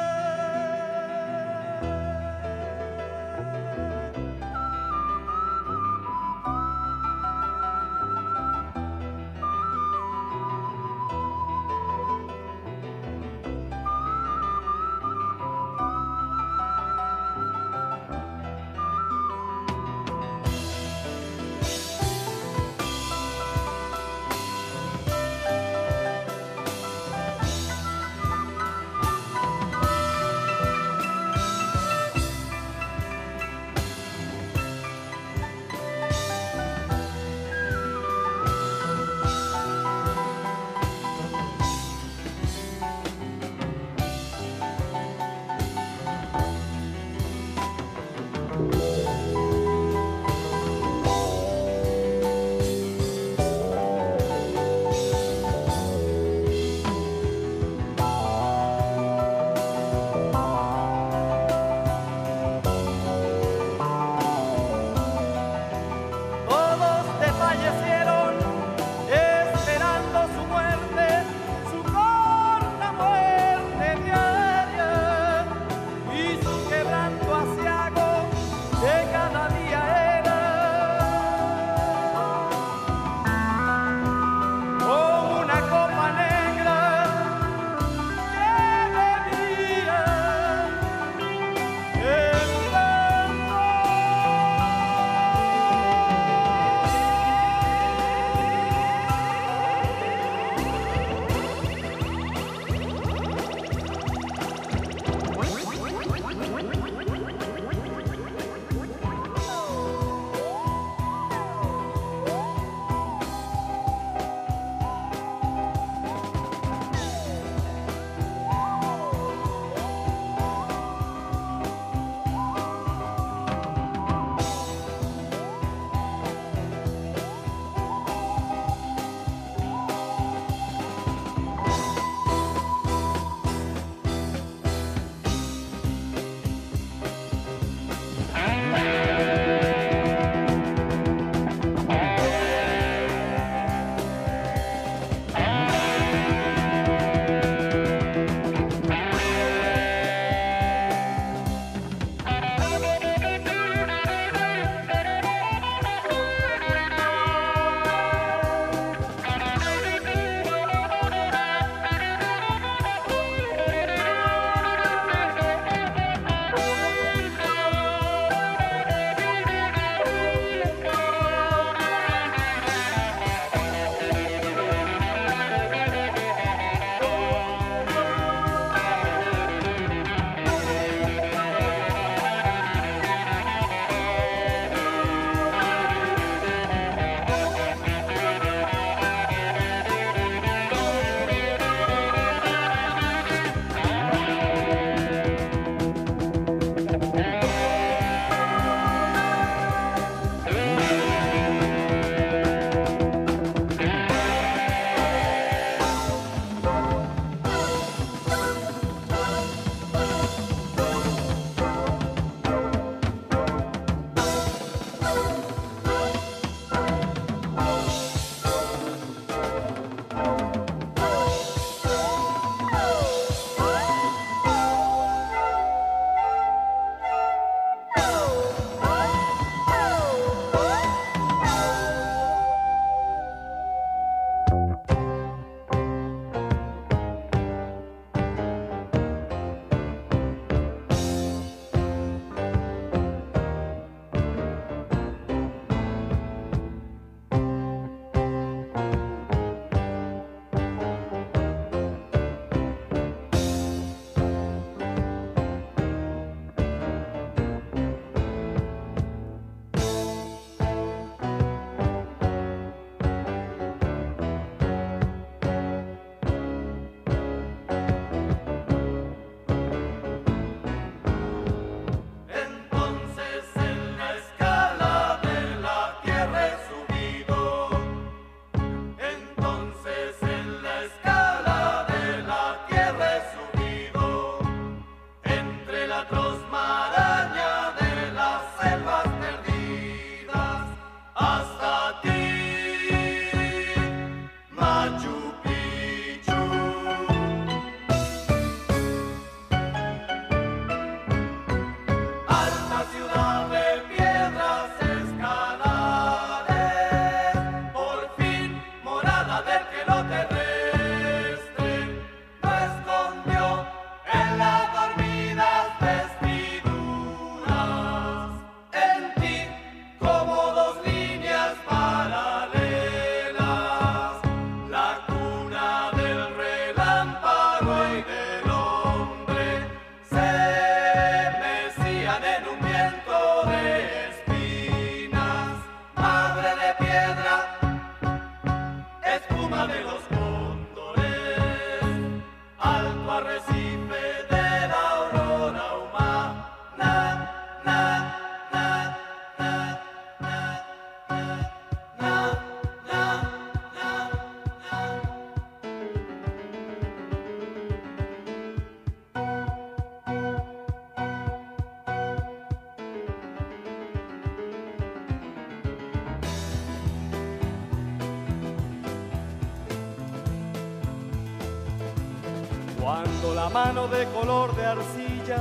Mano de color de arcilla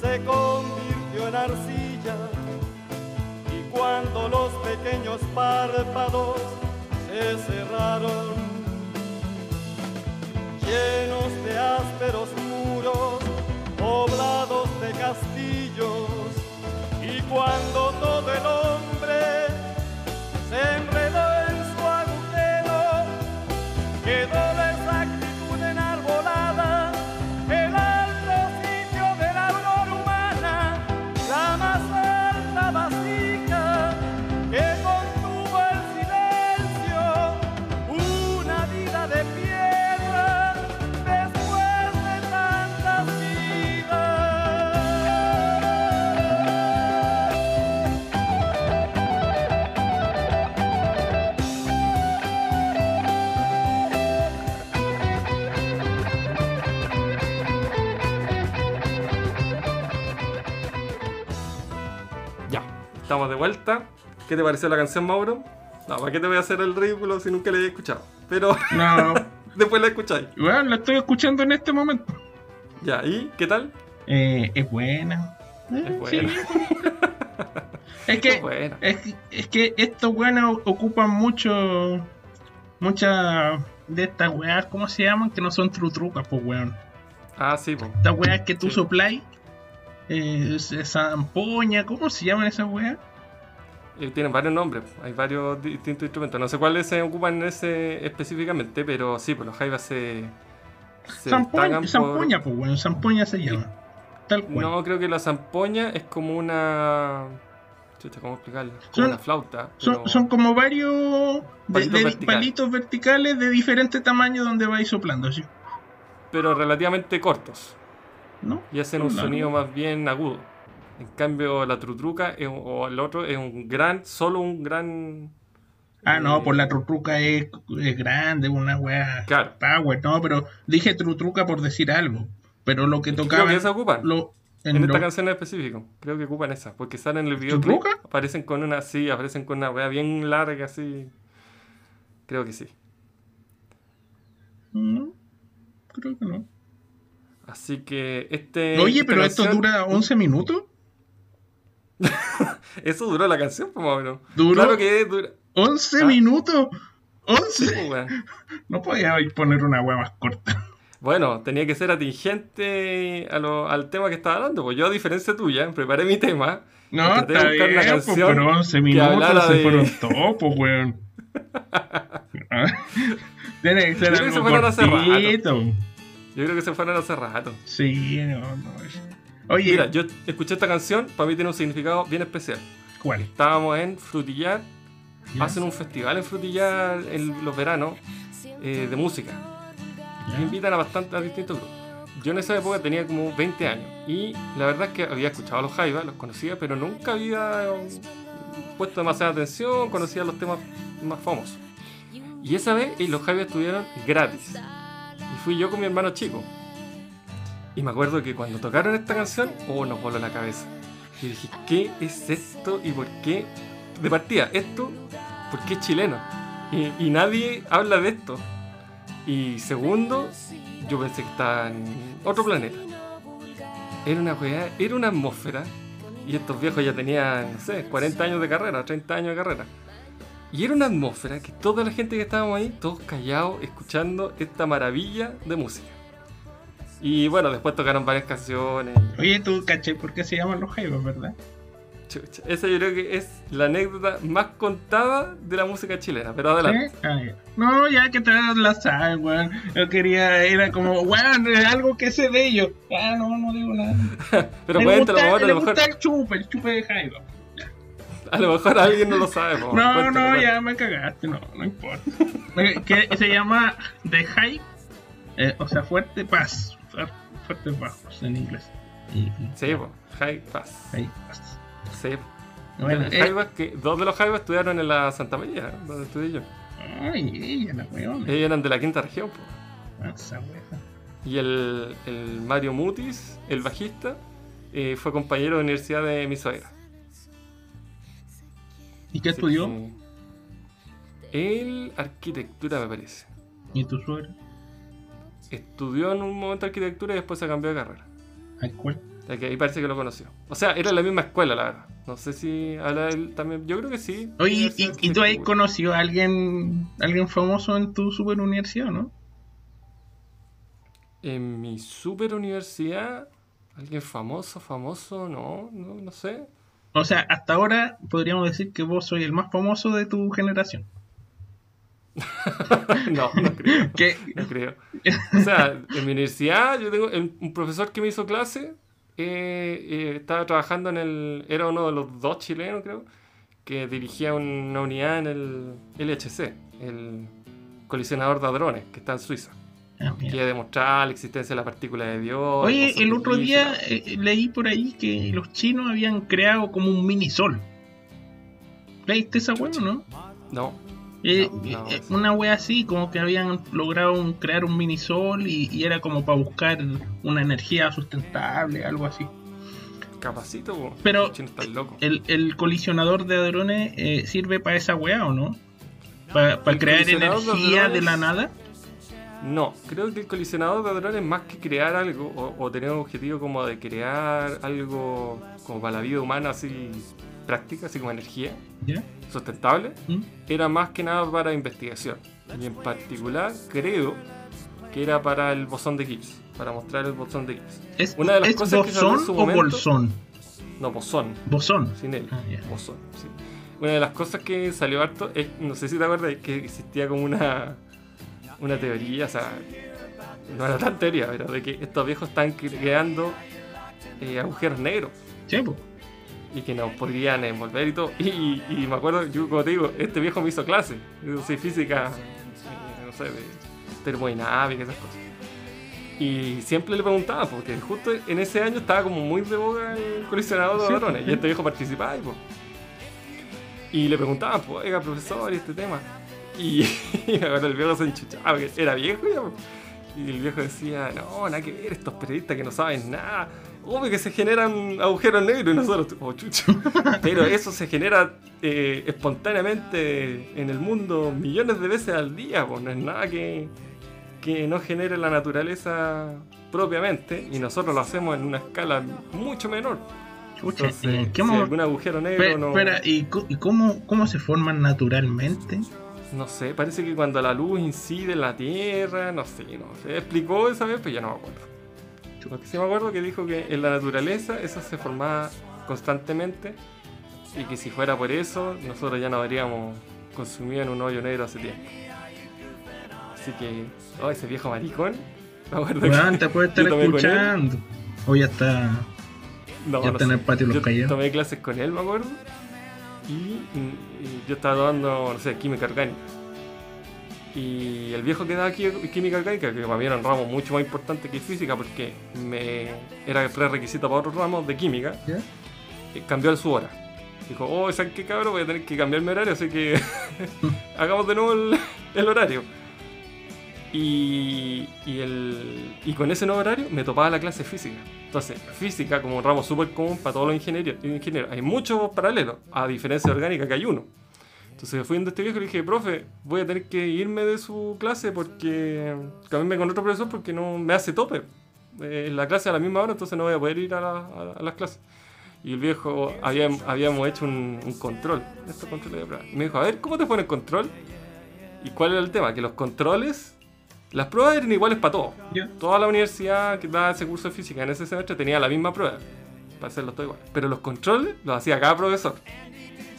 se convirtió en arcilla. Y cuando los pequeños párpados se cerraron, estamos de vuelta. ¿Qué te pareció la canción, Mauro? No, ¿para qué te voy a hacer el ridículo si nunca la he escuchado? Pero No, después la escucháis. bueno, la estoy escuchando en este momento. Ya, ¿y qué tal? Eh, es buena. Eh, Es buena. sí. es que Es buena. es, que- es que estos weones ocupan mucho muchas de estas weas, ¿cómo se llaman? Que no son trutrucas, pues weón. Ah, sí, pues. Estas weas que tú Sí. sopláis, eh, esa ampoña, ¿cómo se llaman esas weas? Eh, Tienen varios nombres, hay varios di- distintos instrumentos. No sé cuáles se ocupan en ese específicamente, pero sí, pues los jaivas se. se Zampoña, por- zampoña, pues weón, zampoña se llama. Tal cual. No, creo que la zampoña es como una. Chucha, ¿cómo explicarlo? Como Son- una flauta. Son, pero- son como varios Palitos de- verticales. palitos verticales de diferente tamaño donde vais soplando, ¿sí? pero relativamente cortos. ¿no? Y hacen un sonido más bien agudo. En cambio, la trutruca es o el otro es un gran, solo un gran. Ah, no, pues la trutruca es, es grande, una wea Claro. power, no, pero dije trutruca por decir algo. Pero lo que Creo tocaba. que esa ocupan. Lo, En en esta canción en específico, creo que ocupan esa, porque salen en el videoclip, ¿Trutruca? aparecen con una así, aparecen con una wea bien larga así. Creo que sí. No, creo que no. Así que este. Oye, pero esto dura 11 minutos. Eso duró la canción, pues, más o menos. ¿Duró? Claro que dura. 11 Ah. minutos. Sí, 11. pues, weón. No podía poner una wea más corta. Bueno, tenía que ser atingente a lo- al tema que estaba hablando. Pues yo, a diferencia tuya, preparé mi tema. No, Traté de está buscar bien, una canción pero 11 que minutos se de- fueron topos, weón. Tiene que ser Yo creo que se algo fueron hace rato. Yo creo que se fueron hace rato. Sí, no, no. Oye, Mira, yo escuché esta canción, para mí tiene un significado bien especial. ¿cuál? Estábamos en Frutillar, hacen un festival en Frutillar en los veranos eh, de música. Me invitan a bastantes a distintos grupos. Yo en esa época tenía como 20 años y la verdad es que había escuchado a los Jaivas, los conocía, pero nunca había puesto demasiada atención, conocía los temas más famosos. Y esa vez los Jaivas estuvieron gratis. Y fui yo con mi hermano chico. Y me acuerdo que cuando tocaron esta canción, oh, nos voló la cabeza. Y dije, ¿qué es esto? ¿Y por qué? De partida, esto, ¿por qué es chileno? Y, nadie habla de esto. Y segundo, yo pensé que estaba en otro planeta. Era una era una atmósfera. Y estos viejos ya tenían, no sé, 40 años de carrera, 30 años de carrera. Y era una atmósfera que toda la gente que estábamos ahí, todos callados, escuchando esta maravilla de música. Y bueno, después tocaron varias canciones. Oye, tú caché por qué se llaman los jaivas, ¿verdad? Chucha, esa yo creo que es la anécdota más contada de la música chilena. Pero adelante. ¿Sí? Ah, ya. No, ya que te la sabes, weón. Yo quería, era como, weón, algo que sé de ellos. Ah, no, no digo nada. Pero cuéntalo, a lo mejor, gusta el chupe, el chupe de jaiba. a lo mejor alguien no lo sabe. No, Cuéntalo, no, cuéntalo. ya me cagaste, no, no importa. Eh, que se llama The High, eh, o sea, fuerte paz, fuertes bajos en inglés. Y, Sí, po, High Pass. High Pass. Sí. Bueno, eh, que, dos de los Jaivas estudiaron en la Santa María, donde estudié yo. ay, ella la. Ellos eran de la quinta región. Esa wea. Y el, el Mario Mutis, el bajista, eh, fue compañero de universidad de mi suegra. ¿Y qué Así estudió? que- Él, arquitectura, me parece. ¿Y tu suegra? Estudió en un momento arquitectura y después se cambió de carrera. Ay, ¿cuál? Que ahí parece que lo conoció. O sea, era la misma escuela, la verdad. No sé si habla él también. Yo creo que sí. Oye, ¿y, y tú seguro. conocido a alguien, alguien famoso en tu super universidad, no? En mi super universidad, alguien famoso, famoso, no, no, no sé. O sea, hasta ahora podríamos decir que vos sois el más famoso de tu generación. No, no creo. Que, No creo. O sea, en mi universidad yo tengo un profesor que me hizo clase, eh, eh, estaba trabajando en el... Era uno de los dos chilenos, creo, que dirigía una unidad en el LHC, el colisionador de hadrones, que está en Suiza. Ah. Que demostraba la existencia de la partícula de Dios. Oye, el otro día eh, leí por ahí que los chinos habían creado como un mini sol. ¿Leíste esa o no? No, Eh, No, eh, sí. una wea así, como que habían logrado un- crear un mini sol y, y era como para buscar una energía sustentable, algo así. capacito. Pero. ¿El, el colisionador de hadrones eh, sirve para esa wea o no? ¿Para crear de energía de la nada? No, creo que el colisionador de hadrones más que crear algo o, o tener un objetivo como de crear algo como para la vida humana así práctica, así como energía sustentable, ¿Mm? era más que nada para investigación. Y en particular creo que era para el bosón de Gibbs, para mostrar el bosón de Gibbs. ¿Es, Una de las es cosas que en su o momento- bolsón? No, bosón, Bosón. sin él. Ah, ya. Bosón, sí. Una de las cosas que salió harto, es, no sé si te acuerdas, que existía como una, una teoría, o sea, no era tan teoría, pero de que estos viejos están creando eh, agujeros negros Sí, po. Y que nos podrían envolver y todo. Y, y- y me acuerdo, yo como te digo, este viejo me hizo clase, yo soy física, no sé, de termodinámica, esas cosas. Y siempre le preguntaba, porque justo en ese año estaba como muy de boga el colisionador de sí. y este viejo participaba. Y, pues. y le preguntaba, pues, oiga, profesor, y este tema. Y, y me acuerdo el viejo se enchuchaba, porque era viejo ya. pues. Y el viejo decía, no, nada que ver, estos periodistas que no saben nada. Obvio que se generan agujeros negros y nosotros, oh chucho. Pero eso se genera eh, espontáneamente en el mundo millones de veces al día, pues no es nada que, que no genere la naturaleza propiamente y nosotros lo hacemos en una escala mucho menor. Chucha, Entonces, ¿en qué si algún agujero negro no, espera, ¿y, y cómo, cómo se forman naturalmente? no sé, parece que cuando la luz incide en la Tierra, no sé, no sé, explicó esa vez, pero ya no me acuerdo. Lo que sí me acuerdo que dijo que en la naturaleza eso se formaba constantemente y que si fuera por eso nosotros ya no habríamos consumido en un hoyo negro hace tiempo. Así que, oh, ese viejo maricón, me acuerdo te puede estar escuchando. O ya está. No, Ya no está en el patio los callados. tomé clases con él, me acuerdo. Y, y yo estaba dando, no sé, química orgánica. Y el viejo que daba química orgánica, que para mí era un ramo mucho más importante que física, porque me era prerequisito para otros ramos de química, ¿Ya? eh, cambió su hora. Dijo, oh, ¿sabes qué cabrón? Voy a tener que cambiar mi horario, así que hagamos de nuevo el, el horario. Y, y, el, y con ese nuevo horario me topaba la clase física. Entonces, física como un ramo súper común para todos los ingenieros, ingenieros. Hay muchos paralelos, a diferencia de orgánica que hay uno. Entonces fui donde este viejo y le dije, profe, voy a tener que irme de su clase porque cambiarme con otro profesor porque no me hace tope. Eh, la clase a la misma hora, entonces no voy a poder ir a, la- a- a las clases. Y el viejo, habíamos, habíamos hecho un, un control, estos controles de prueba. Y me dijo, a ver, ¿cómo te pone el control? ¿Y cuál era el tema? Que los controles, las pruebas eran iguales para todos. Toda la universidad que daba ese curso de física en ese semestre tenía la misma prueba. Para hacerlos todos iguales. Pero los controles los hacía cada profesor.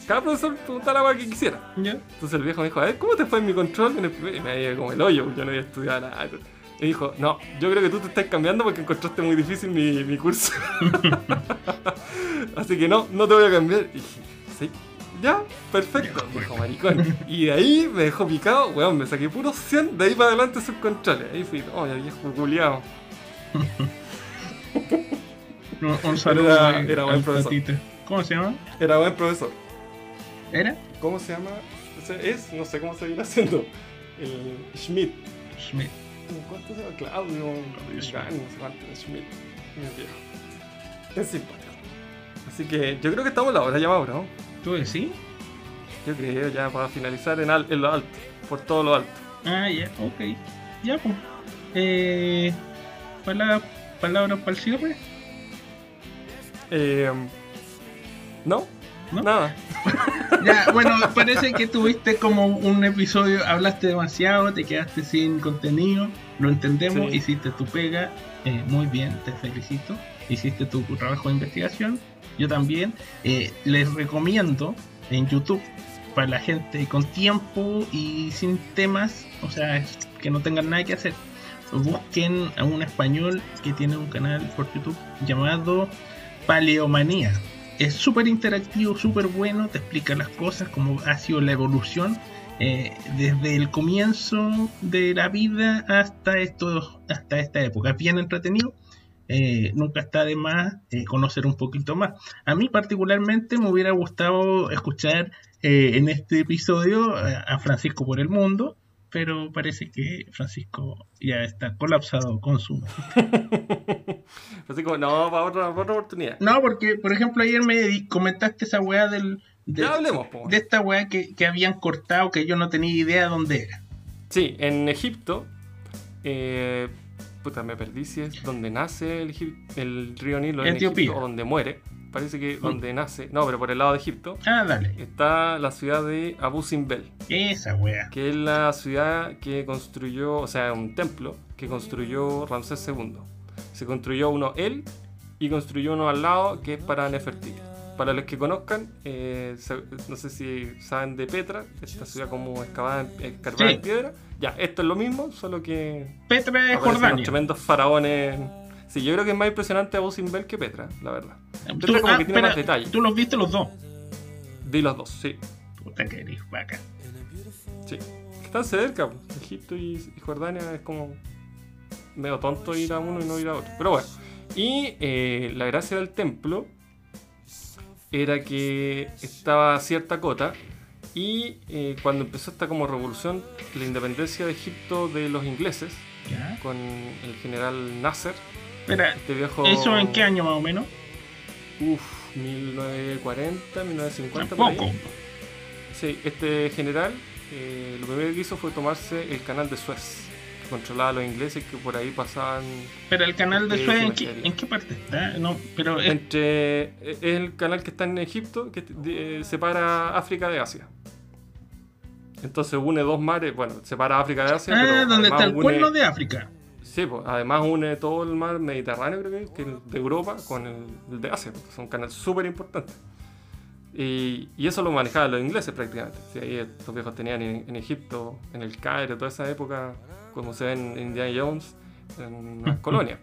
Cada profesor preguntaba la que quisiera. ¿Ya? Entonces el viejo me dijo, a ver, ¿cómo te fue en mi control? En el primer- y me había como el hoyo, porque yo no había estudiado nada. Y dijo, no, yo creo que tú te estás cambiando porque encontraste muy difícil mi, mi curso. Así que no, no te voy a cambiar. Y dije, sí, ya, perfecto. Dijo, maricón. Y de ahí me dejó picado, weón, me saqué puro 100, de ahí para adelante sus controles. Ahí fui, oh, ya viejo culiao. Un, un saludo Era- era buen profesor. ¿Cómo se llama? Era buen profesor. ¿Era? ¿Cómo se llama? Es, no sé cómo seguir haciendo. El Schmidt. Schmidt. ¿Cuánto se llama? Claudio. Claudio Schmidt. Schmidt. Muy viejo. Es simpático. Así que yo creo que estamos la hora ya, Mauro. ¿Tú decís? Yo creo ya para finalizar en, al- en lo alto. Por todo lo alto. Ah, ya, ok. Ya, pues. Eh, palabras, palabras para el cierre. Eh, ¿No? ¿No? Nada. Ya, bueno, parece que tuviste como un episodio, hablaste demasiado, te quedaste sin contenido, lo entendemos, Sí. hiciste tu pega, eh, muy bien, te felicito, hiciste tu trabajo de investigación, yo también, eh, les recomiendo en YouTube para la gente con tiempo y sin temas, o sea, que no tengan nada que hacer, busquen a un español que tiene un canal por YouTube llamado Paleomanía. Es súper interactivo, súper bueno, te explica las cosas, cómo ha sido la evolución eh, desde el comienzo de la vida hasta, esto, hasta esta época. Es bien entretenido, eh, nunca está de más eh, conocer un poquito más. A mí particularmente me hubiera gustado escuchar en este episodio a Francisco por el mundo, pero parece que Francisco ya está colapsado con su como, no, para otra, para otra oportunidad. No, porque, por ejemplo, ayer me comentaste esa weá del. De, Ya hablemos, po. de esta weá que, que habían cortado que yo no tenía idea dónde era. Sí, en Egipto, eh, puta, me perdí si es donde nace el, el río Nilo en Etiopía. Egipto o donde muere. Parece que donde nace, no, pero por el lado de Egipto, Ah, dale. está la ciudad de Abu Simbel, Esa weá. que es la ciudad que construyó, o sea, un templo que construyó Ramsés II. Se construyó uno él y construyó uno al lado que es para Nefertiti. Para los que conozcan, eh, no sé si saben de Petra, esta ciudad como excavada en, escarbada Sí. en piedra. Ya, esto es lo mismo, solo que Petra los Jordania. tremendos faraones. Sí, yo creo que es más impresionante Abu Simbel que Petra, la verdad. Tú, Petra como ah, que tiene espera, más detalle. tú los viste los dos. Vi los dos, sí. Puta que eres vaca. Sí. Están cerca, pues. Egipto y, y Jordania es como medio tonto ir a uno y no ir a otro. Pero bueno. Y eh, la gracia del templo era que estaba a cierta cota y eh, cuando empezó esta como revolución, la independencia de Egipto de los ingleses, Ya. con el general Nasser, Espera, este viejo... ¿eso en qué año más o menos? Uf, 1940, 1950. por ahí. Tampoco. Sí, este general eh, lo primero que hizo fue tomarse el canal de Suez, controlaba a los ingleses que por ahí pasaban Pero el canal de Suez, ¿en qué. ¿en qué parte está? No, pero es- entre... El canal que está en Egipto que eh, separa África de Asia. Entonces une dos mares, bueno, separa África de Asia. Ah, pero donde está el une- cuerno de África. Sí, pues, además une todo el mar Mediterráneo, creo que, es, que el de Europa con el, el de Asia. porque Es un canal súper importante. Y, y eso lo manejaban los ingleses prácticamente. Sí, ahí estos viejos tenían en, en Egipto, en el Cairo, toda esa época, como se ve en Indiana Jones, en las colonias.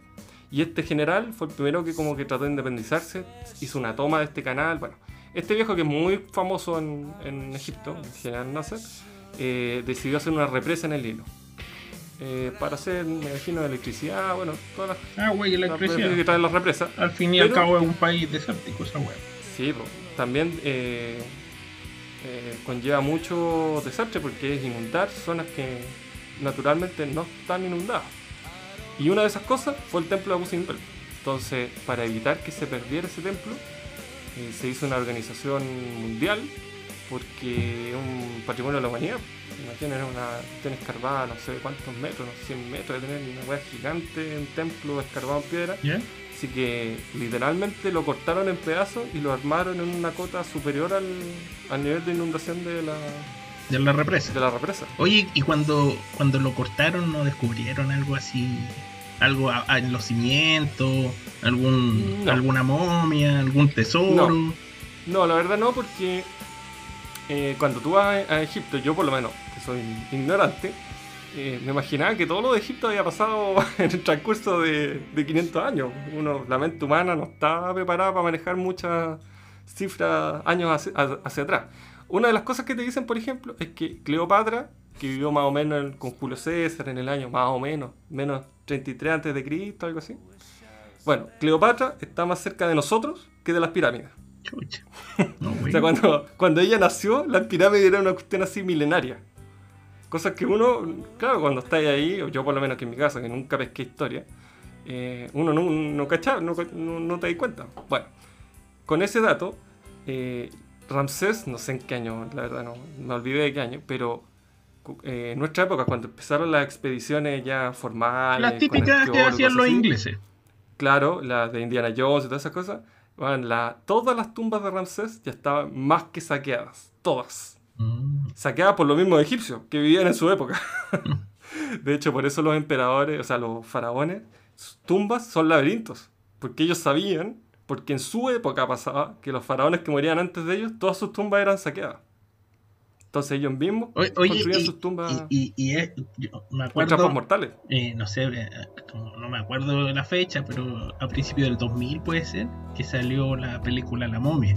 Y este general fue el primero que como que trató de independizarse, hizo una toma de este canal. Bueno, este viejo que es muy famoso en, en Egipto, el general Nasser, eh, decidió hacer una represa en el Nilo. Eh, para hacer, me imagino, electricidad, bueno, todas las, Ah, güey, las electricidad. que traen las represas. Al fin y al Pero- cabo es un país desértico esa weá. Sí, po. también eh, conlleva mucho desastre porque es inundar zonas que naturalmente no están inundadas. Y una de esas cosas fue el templo de Abu Simbel. Entonces, para evitar que se perdiera ese templo, eh, se hizo una organización mundial porque es un patrimonio de la humanidad. Imaginen una cuestión escarbada, no sé cuántos metros, no sé, 100 metros, de tener una hueá gigante, un templo escarbado en piedra. Así que literalmente lo cortaron en pedazos y lo armaron en una cota superior al, al nivel de inundación de la, De la represa. de la represa. Oye, y cuando, cuando lo cortaron, ¿no descubrieron algo así? Algo a- a- en los cimientos, algún, No. alguna momia, algún tesoro. No. No, la verdad no, porque eh, cuando tú vas a, Egipto, yo por lo menos, que soy ignorante, eh, me imaginaba que todo lo de Egipto había pasado en el transcurso de, de 500 años. Uno, la mente humana no estaba preparada para manejar muchas cifras años hacia, hacia atrás. Una de las cosas que te dicen, por ejemplo, es que Cleopatra, que vivió más o menos en- con Julio César en el año más o menos, menos 33 antes de Cristo, algo así. Bueno, Cleopatra está más cerca de nosotros que de las pirámides. No. O sea, cuando, cuando ella nació, las pirámides eran una cuestión así milenaria. Cosas que uno, claro, cuando está ahí, o yo por lo menos que en mi caso, que nunca pesqué historia, eh, uno no, no cachaba, no, no, te di cuenta. Bueno, con ese dato, eh, Ramsés, no sé en qué año, la verdad no me olvidé de qué año, pero eh, en nuestra época, cuando empezaron las expediciones ya formales. Las típicas que hacían los así, ingleses. Claro, las de Indiana Jones y todas esas cosas. Bueno, la- todas las tumbas de Ramsés ya estaban más que saqueadas. Todas. Mm. Saqueadas por los mismos egipcios que vivían en su época. de hecho, por eso los emperadores, o sea, los faraones, sus tumbas son laberintos. Porque ellos sabían, porque en su época pasaba que los faraones que morían antes de ellos, todas sus tumbas eran saqueadas. Entonces ellos mismos Oye, construían y, sus tumbas y, y- y es- yo me trampas acuerdo, mortales. eh, no sé, eh, no me acuerdo la fecha, pero a principios del 2000 puede ser, que salió la película La Momia.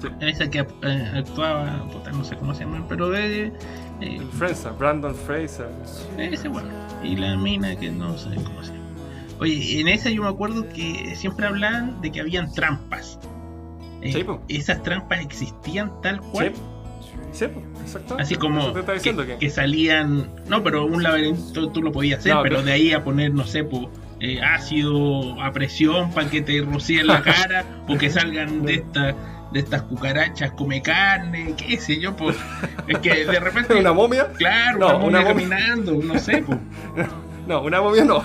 Sí. Esa que eh, actuaba, puta, no sé cómo se llama, pero de... eh, El Fraser, Brandon Fraser. ese bueno. Y la mina que no sé cómo se llama. Oye, en esa yo me acuerdo que siempre hablaban de que habían trampas. Eh, Sí, esas trampas existían tal cual. Sí, sí, exactamente. Así como que, que, que salían. No, pero un laberinto tú lo podías hacer, No, pero pero- de ahí a poner, no sé, po, eh, ácido a presión para que te rocíen la cara, o que salgan de esta de estas cucarachas come carne, qué sé yo, pues. Es que de repente. una momia. Claro, No, una momia una momia. caminando, no sé, pues. No, una momia no.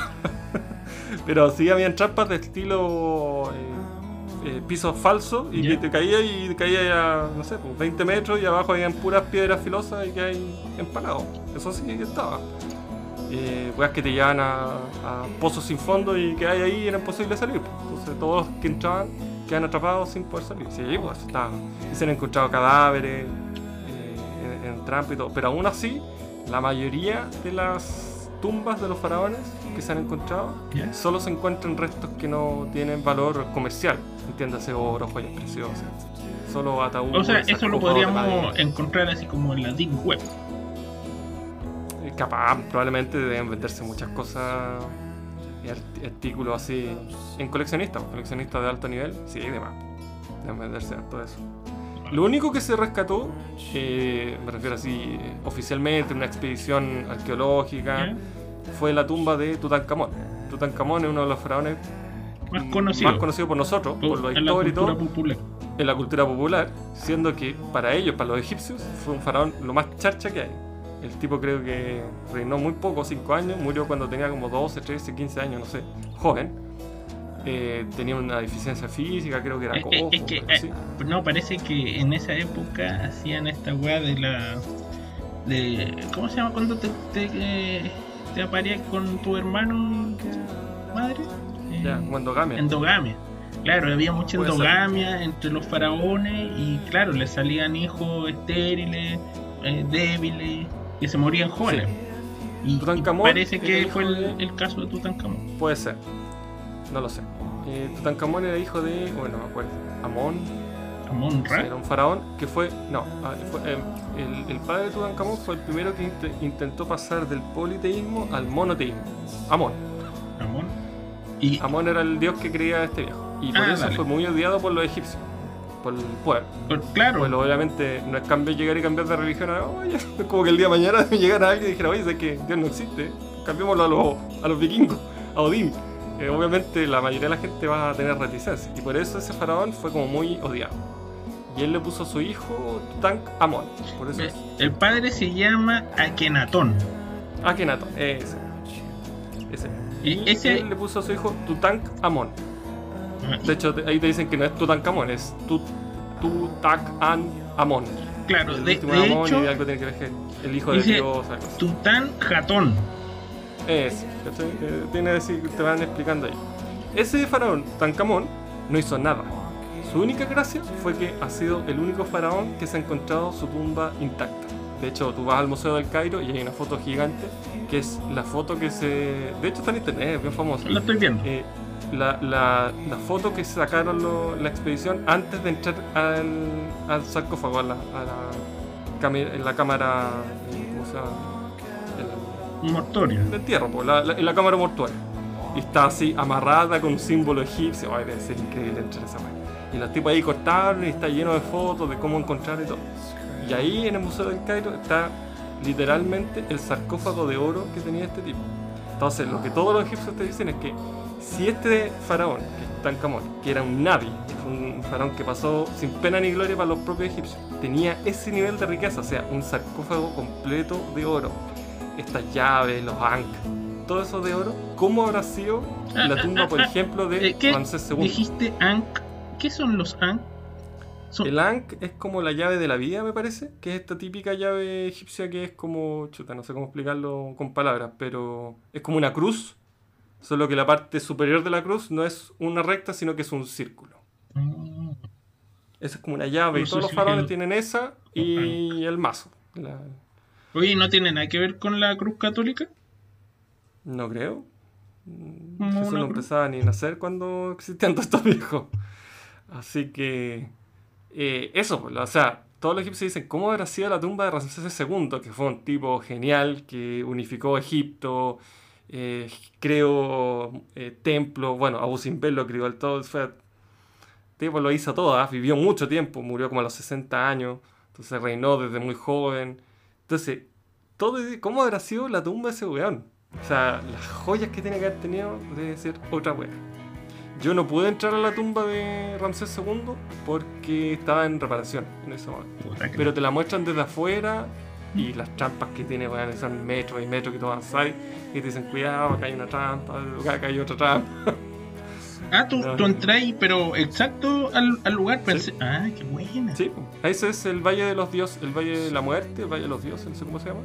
Pero sí habían trampas de estilo eh, eh, piso falso y Ya. que te caía y caía a, no sé, pues, 20 metros y abajo habían puras piedras filosas y que hay empanado. Eso sí estaba. Eh, weas que te llevan a, a pozos sin fondo y que hay ahí era imposible salir. pues. Entonces todos los que entraban quedan atrapados sin poder salir. Sí, pues estaba. Y se han encontrado cadáveres eh, en, en trampa y todo. Pero aún así, la mayoría de las tumbas de los faraones que se han encontrado solo se encuentran restos que no tienen valor comercial. Entiéndase oro, joyas preciosas. Solo ataúdes. O sea, eso lo podríamos encontrar así como en la Deep Web. Eh, Capaz, probablemente deben venderse muchas cosas y art- artículos así en coleccionistas, coleccionistas de alto nivel, sí, demás. Deben venderse todo eso. Lo único que se rescató, eh, me refiero así eh, oficialmente, una expedición arqueológica, fue la tumba de Tutankamón. Tutankamón es uno de los faraones Más conocido. más conocido por nosotros, por en la historia y todo, popular. en la cultura popular, siendo que para ellos, para los egipcios, fue un faraón lo más charcha que hay. El tipo creo que reinó muy poco, 5 años, murió cuando tenía como 12, 13, 15 años, no sé, joven. Eh, tenía una deficiencia física, creo que era cojo. es- que, eh, no, parece que en esa época hacían esta weá de la. de ¿Cómo se llama cuando te, te, te apareas con tu hermano madre? Eh, Ya, endogamia. endogamia. Claro, había mucha endogamia entre los faraones y, claro, les salían hijos estériles, eh, débiles, que se morían jóvenes. Y, parece que fue el, el caso de Tutankamón. Puede ser, no lo sé. Eh, Tutankamón era hijo de, bueno, no me acuerdo, Amón, Amón Ra. era un faraón que fue. No, ah, fue, eh, el, el padre de Tutankamón fue el primero que inte- intentó pasar del politeísmo al monoteísmo. Amón. Amón. Y, Amón era el dios que creía este viejo. Y por Ah, eso dale. fue muy odiado por los egipcios. Por el pueblo. pues, claro, Pues obviamente no es cambio llegar y cambiar de religión. a- Oye, es como que el día de mañana llegara alguien y dijera, oye, sé que Dios no existe. Cambiémoslo a los, a los vikingos, a Odín. Eh, obviamente la mayoría de la gente va a tener reticencia. Y por eso ese faraón fue como muy odiado. Y él le puso a su hijo Tutankamón. Por eso eh, es el padre se llama Akenatón. Akhenaton. Ese. Ese. Y ese- él le puso a su hijo Tutankamón. Ah, De hecho, ahí te dicen que no es Tutankamón, es Tut, Tutankamón. Claro, El de, de Amón hecho, y algo tiene que ver el hijo de Dios. Tután Jatón. Es, ¿cachai? Eh, tiene decir, te van explicando ahí. Ese faraón, Tutankamón, no hizo nada. Su única gracia fue que ha sido el único faraón que se ha encontrado su tumba intacta. De hecho, tú vas al Museo del Cairo y hay una foto gigante, que es la foto que se... De hecho está en internet, es bien famosa. Lo estoy viendo. Eh, la, la, la foto que sacaron lo- la expedición antes de entrar al, al sarcófago, a la, a la, en la cámara... eh, ¿Cómo se llama? El- Un mortorio. de entierro, po, la, la- en la cámara mortuaria. Y está así amarrada con un símbolo egipcio. Ay, debe ser increíble entrar a esa weá. Y los tipos ahí cortaron y está lleno de fotos de cómo encontrar y todo. Y ahí en el Museo del Cairo está literalmente el sarcófago de oro que tenía este tipo. Entonces, lo que todos los egipcios te dicen es que Si este faraón, que Tancamón, que era un Nabi, un faraón que pasó sin pena ni gloria para los propios egipcios, tenía ese nivel de riqueza, o sea, un sarcófago completo de oro, estas llaves, los ankh, todo eso de oro, ¿cómo habrá sido la tumba, por ejemplo, de Eh, ¿Qué Ramsés II? dijiste Ankh? ¿Qué son los Ankh? Son- El Ankh es como la llave de la vida, me parece, que es esta típica llave egipcia que es como, chuta, no sé cómo explicarlo con palabras, pero es como una cruz, solo que la parte superior de la cruz no es una recta, sino que es un círculo. Mm, Esa es como una llave, y No todos los faraones tienen esa y el mazo. La- Oye, ¿no tiene nada que ver con la cruz católica? No creo. Mm, Jesús no empezaba ni a nacer cuando existían todos estos viejos. Así que. eh, eso, o sea, todos los egipcios dicen: ¿Cómo habrá sido la tumba de Ramsés II? Que fue un tipo genial que unificó Egipto, eh, creó eh, templos. Bueno, Abu Simbel lo creó el todo. Fue, tipo lo hizo todo, ¿ah? vivió mucho tiempo, murió como a los 60 años. Entonces reinó desde muy joven. Entonces, todo, ¿cómo habrá sido la tumba de ese weón? O sea, las joyas que tiene que haber tenido debe ser otra wea. Yo no pude entrar a la tumba de Ramsés II porque estaba en reparación en ese momento. Pero te la muestran desde afuera y las trampas que tiene, weón, son metros y metros que tú avanzas y te dicen, cuidado, acá hay una trampa, acá hay otra trampa. Ah, tú, tú entrás ahí, pero exacto al, al lugar pensé. Ah, qué buena. Sí, ese es el Valle de los Dioses, el Valle de la Muerte, el Valle de los Dioses, no sé cómo se llama.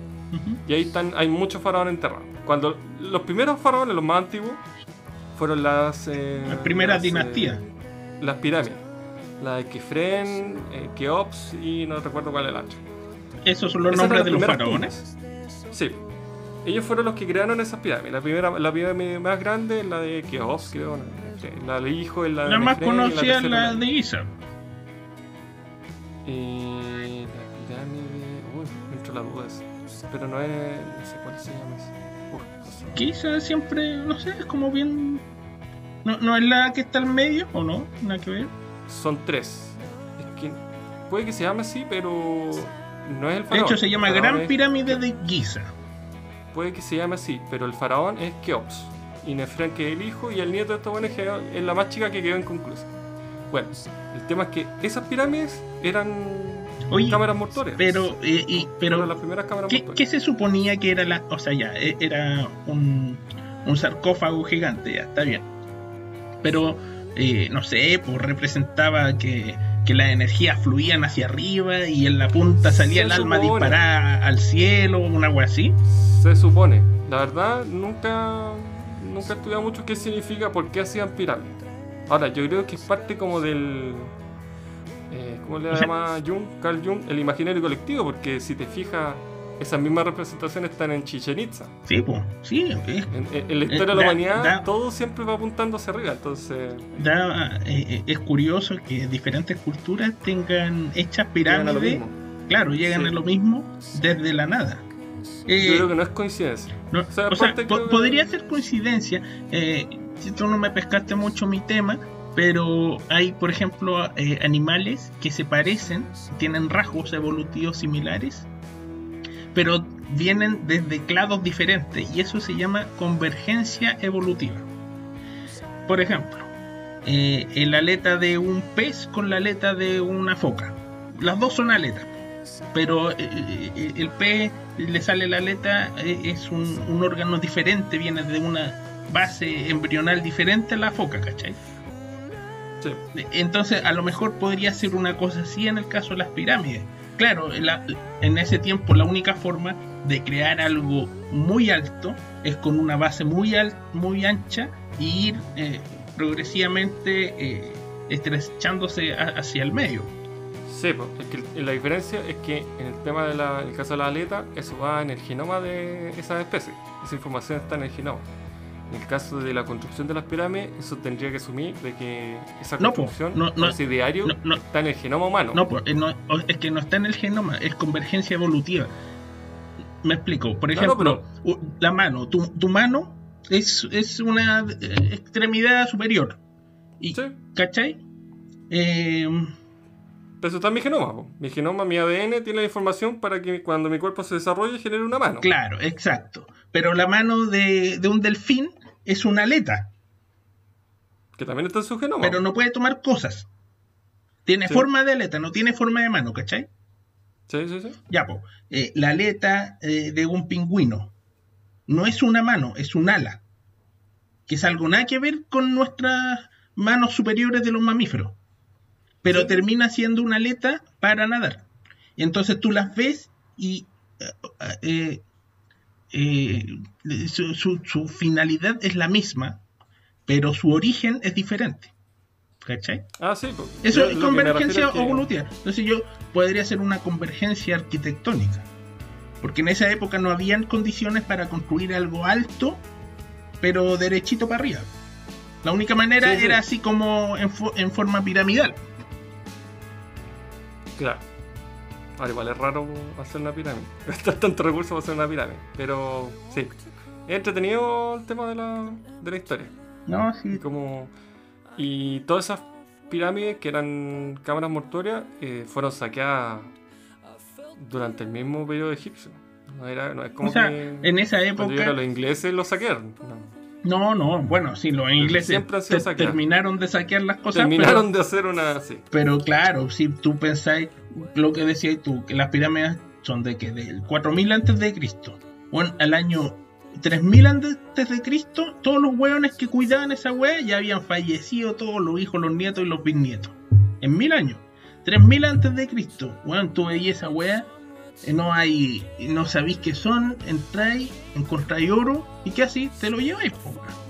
Y ahí están, hay muchos faraones enterrados. Cuando los primeros faraones, los más antiguos, fueron las. eh, Las primeras las, dinastías. eh, las pirámides. La de Kefren, eh, Keops y no recuerdo cuál es la otra. Esos son los Esas nombres de los faraones. tumbas. Sí. Ellos fueron los que crearon esas pirámides. La primera, la pirámide más grande es la de Keops, creo. no La del hijo es la de La más Nefren conocida es la de Giza. Eh, la pirámide. Uy, me entró la duda. Pero no es. No sé cuál se llama esa. No sé. Siempre, no sé, es como bien. ¿No, ¿No es la que está al medio o no? Nada que ver. Son tres. Es que puede que se llame así, pero no es el De faraón. hecho, se llama Gran es- Pirámide de Giza. Puede que se llame así, pero el faraón es Keops. Y Nefren que es el hijo y el nieto de estos buenos es es la más chica que quedó inconclusa. Bueno, el tema es que esas pirámides eran Oye, cámaras mortuorias. Pero, eh, y, pero las primeras cámaras ¿qué, qué se suponía que era la.? O sea, ya, e- era un, un sarcófago gigante, ya, está bien. Pero, eh, no sé, pues representaba que, que las energías fluían hacia arriba y en la punta salía Se el alma supone. disparada al cielo, una agua así. Se supone. La verdad, nunca, nunca he estudiado mucho qué significa, por qué hacían pirámides. Ahora, yo creo que es parte como del... Eh, ¿Cómo le llama Jung? Carl Jung, el imaginario colectivo, porque si te fijas, esas mismas representaciones están en Chichen Itza. Sí, pues, sí, es- En, en- en la historia de la da- humanidad, da- todo siempre va apuntando hacia arriba, entonces... da, eh, eh, es curioso que diferentes culturas tengan hechas pirámides. Claro, llegan Sí. a lo mismo desde la nada. Yo creo que no es coincidencia. No, O sea, o sea, aparte po- creo que- podría ser coincidencia. eh, si tú no me pescaste mucho mi tema, pero hay, por ejemplo, eh, animales que se parecen, tienen rasgos evolutivos similares, pero vienen desde clados diferentes y eso se llama convergencia evolutiva. Por ejemplo, eh, el aleta de un pez con la aleta de una foca. Las dos son aletas, pero eh, eh, el pez le sale la aleta, eh, es un, un órgano diferente, viene de una base embrional diferente a la foca, ¿cachai? Sí. Entonces, a lo mejor podría ser una cosa así en el caso de las pirámides. Claro, la- en ese tiempo la única forma de crear algo muy alto es con una base muy, al- muy ancha y ir eh, progresivamente eh, estrechándose a- hacia el medio. Sí, pues, es que la diferencia es que en el tema del caso de la aleta, eso va en el genoma de esa especie. Esa información está en el genoma. En el caso de la construcción de las pirámides, eso tendría que asumir de que esa No, po, construcción, no, ese no. está en el genoma humano. No, pues, eh, no, es que no está en el genoma, es convergencia evolutiva. Me explico. Por ejemplo, la mano, tu, tu mano es, es una eh, extremidad superior. Y, Sí. ¿Cachai? Eh, Pero eso está en mi genoma. po. Mi genoma, mi ADN tiene la información para que cuando mi cuerpo se desarrolle genere una mano. claro, exacto. Pero la mano de, de un delfín es una aleta. Que también está en su genoma. pero no puede tomar cosas. Tiene Sí. forma de aleta, no tiene forma de mano, ¿cachai? Sí, sí, sí. Ya, po. eh, la aleta eh, de un pingüino no es una mano, es un ala. Que es algo nada que ver con nuestras manos superiores de los mamíferos. Pero Sí. termina siendo una aleta para nadar. Y entonces tú las ves y eh, eh, eh, su, su- su finalidad es la misma, pero su origen es diferente. ¿Cachai? Ah, sí. pues. Eso es convergencia es que- evolutiva. Entonces yo podría hacer una convergencia arquitectónica. Porque en esa época no habían condiciones para construir algo alto, pero derechito para arriba. La única manera Sí, sí. era así como en, fo- en forma piramidal. Claro. Ahora igual es raro hacer una pirámide. Gastar tanto recursos para hacer una pirámide. Pero sí. Es entretenido el tema de la, de la historia. No, sí. como. Y todas esas pirámides que eran cámaras mortuorias eh, fueron saqueadas durante el mismo periodo egipcio. No, era, no es como O sea, que en esa cuando época. los ingleses los saquearon. No. No, no, bueno, sí, los ingleses Siempre te- terminaron de saquear las cosas. Terminaron pero- de hacer una. Sí. Pero claro, si tú pensáis lo que decías tú, que las pirámides son de que del 4000 antes de Cristo, bueno, al año 3000 antes de Cristo, todos los hueones que cuidaban esa wea ya habían fallecido, todos los hijos, los nietos y los bisnietos. En mil años. 3000 antes de Cristo, bueno, tú veías esa wea, no hay, no sabéis qué son, entráis, encontráis oro, y qué así, te lo lleváis, po, weón.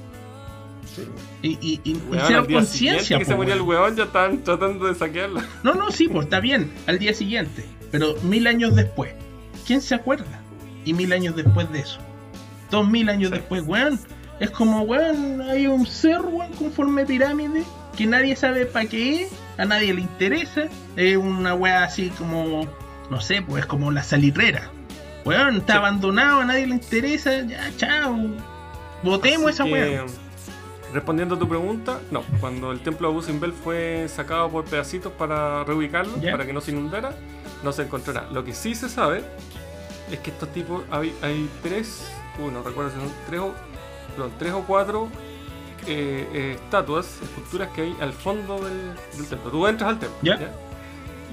Y, y, y, y día conciencia, que po, se moría el weón. ya estaban tratando de saquearla. No, no, sí, pues está bien, al día siguiente. Pero mil años después, ¿quién se acuerda? Y mil años después de eso. Dos mil años Sí. después, weón. Es como, weón, hay un cerro, weón, con forma de pirámide, que nadie sabe para qué es, a nadie le interesa. Es una weá así como, no sé, pues como la salitrera. Weón, está Sí. abandonado, a nadie le interesa, ya, chao. Votemos Así esa que, weá. Respondiendo a tu pregunta, no. Cuando el templo de Abu Simbel fue sacado por pedacitos para reubicarlo, Ya. para que no se inundara, no se encontró nada. Lo que sí se sabe es que estos tipos, hay, hay tres, uno, recuerdo si son tres o, perdón, tres o cuatro eh, eh, estatuas, esculturas que hay al fondo del, del templo. Tú entras al templo. Ya.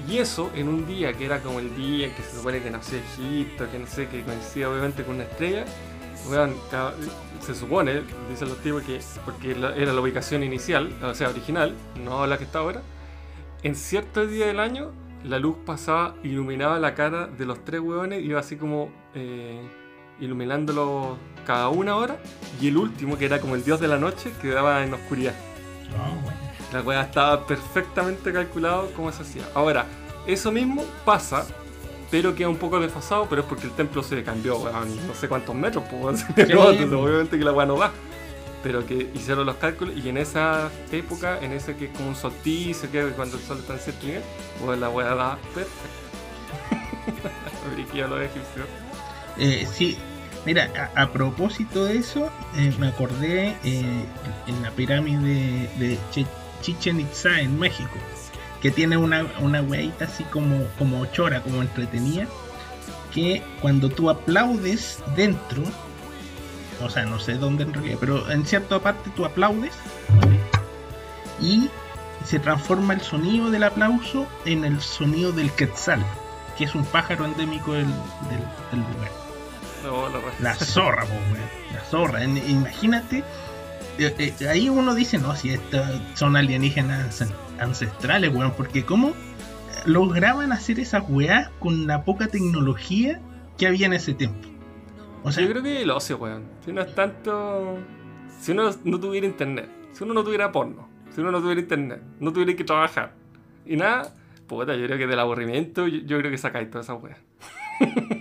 Y eso en un día que era como el día que se supone que nació Egipto, que no sé, que coincidía obviamente con una estrella. se supone, dicen los tipos, que porque era la ubicación inicial, o sea, original, no la que está ahora. En cierto día del año, la luz pasaba, iluminaba la cara de los tres hueones, iba así como eh, iluminándolo cada una hora. Y el último, que era como el dios de la noche, quedaba en oscuridad. No, weón. La weá estaba perfectamente calculado cómo se hacía. Ahora, eso mismo pasa, pero queda un poco desfasado, pero es porque el templo se cambió, weón, no sé cuántos metros, pues, entonces, obviamente que la weá no va. Pero que hicieron los cálculos y en esa época, en ese que es como un solsticio, que cuando el sol está en cierto nivel, pues la weá da perfecto. Briquilla los egipcios. Eh, sí, mira, a, a propósito de eso, eh, me acordé eh, en la pirámide de Chi- Chichen Itza en México, que tiene una, una así como, como chora, como entretenida, que cuando tú aplaudes dentro, o sea, no sé dónde en realidad, pero en cierta parte tú aplaudes ¿vale? y se transforma el sonido del aplauso en el sonido del quetzal, que es un pájaro endémico del, del- del lugar. No, la zorra, po. La zorra. Imagínate. Eh, eh, ahí uno dice, no, si estas son alienígenas an- ancestrales, weón. Porque cómo lograban hacer esas weas con la poca tecnología que había en ese tiempo. Yo creo que el ocio, weón. Si no es tanto. Si uno no tuviera internet, si uno no tuviera porno, si uno no tuviera internet, no tuviera que trabajar y nada, puta, yo creo que del aburrimiento, yo, yo creo que sacáis toda esa weá.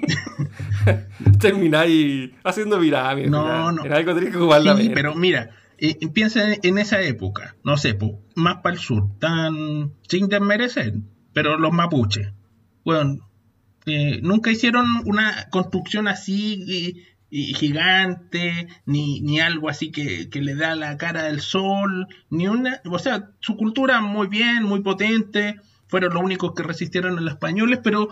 Termináis haciendo pirámides. No, no. En algo que jugar la sí, mente. pero mira, eh, piensa en esa época, no sé, po, más para el sur, tan sin desmerecer, pero los mapuches, bueno, eh, nunca hicieron una construcción así y gigante, ni, ni algo así que, que le da la cara del sol, ni una, o sea, su cultura muy bien, muy potente, fueron los únicos que resistieron a los españoles, pero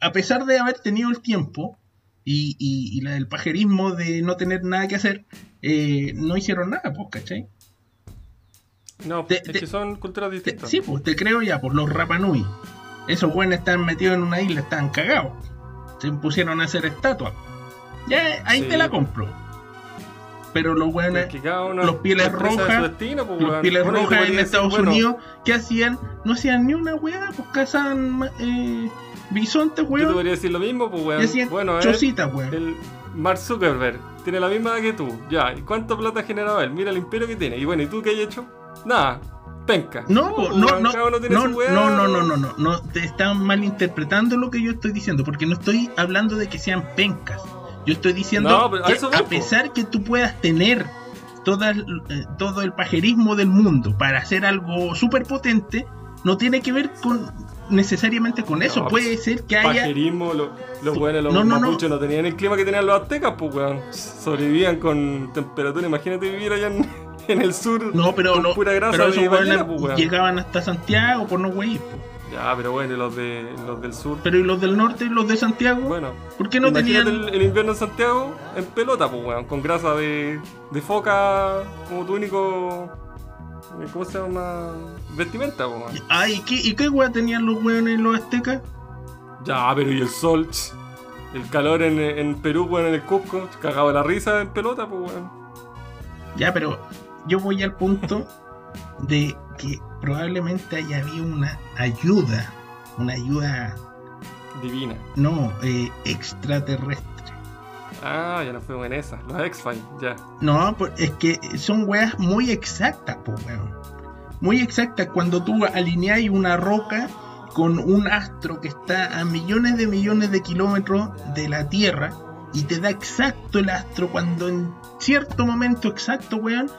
a pesar de haber tenido el tiempo y, y, y la del pajerismo de no tener nada que hacer, eh, no hicieron nada, pues, ¿cachai? No, Te- es te- que son culturas Te- distintas. sí, pues te creo ya, por los Rapanui. Esos buenos están metidos en una isla, están cagados. Se pusieron a hacer estatuas. Ya, ahí Sí. te la compro. Pero los buenos, los pieles rojas, destino, pues, los pieles Bueno, rojas en Estados bueno, Unidos, ¿qué hacían? No hacían ni una weá, pues cazaban eh, bisontes, Yo te weón. podría decir lo mismo, pues, Y weón. hacían Bueno, chocitas, weón. el Mark Zuckerberg tiene la misma edad que tú. Ya, ¿y cuánta plata ha generado él? Mira el imperio que tiene. Y bueno, ¿y tú qué has hecho? Nada, penca. No, no, weón, no, no, no, no, no, no, no, no, te están malinterpretando lo que yo estoy diciendo, porque no estoy hablando de que sean pencas. Yo estoy diciendo No, pero a que a pesar que tú puedas tener toda eh, todo el pajerismo del mundo para hacer algo súper potente, no tiene que ver con necesariamente con eso. No, Puede ser que haya... Pajerismo, lo- los weones, los No, no, mapuches no. tenían el clima que tenían los aztecas, pues weón. Sobrevivían con temperatura. Imagínate vivir allá en, en el sur. No, pero con no, pura grasa pero esos pues weón. llegaban hasta Santiago por no güey. po. Ya, pero bueno, y los, de, los del sur. Pero ¿y los del norte y los de Santiago? Bueno, ¿Por qué no tenían...? el, el invierno en Santiago en pelota, pues weón, con grasa de, de foca como tu único. Eh, ¿Cómo se llama? Vestimenta, pues weón. Ay, ¿y qué, ¿y qué weá tenían los weones los aztecas? Ya, pero y el sol, ch, el calor en, en Perú, weón, en el Cusco, cagado de la risa en pelota, pues weón. Ya, pero yo voy al punto de que probablemente haya habido una ayuda, una ayuda Divina. no eh, extraterrestre. Ah, ya nos fuimos en esa. Los X-Files, ya. No, pues, es que son weas muy exactas, pues weón. Muy exactas cuando tú alineas una roca con un astro que está a millones de millones de kilómetros de la Tierra y te da exacto el astro cuando en cierto momento exacto, weón,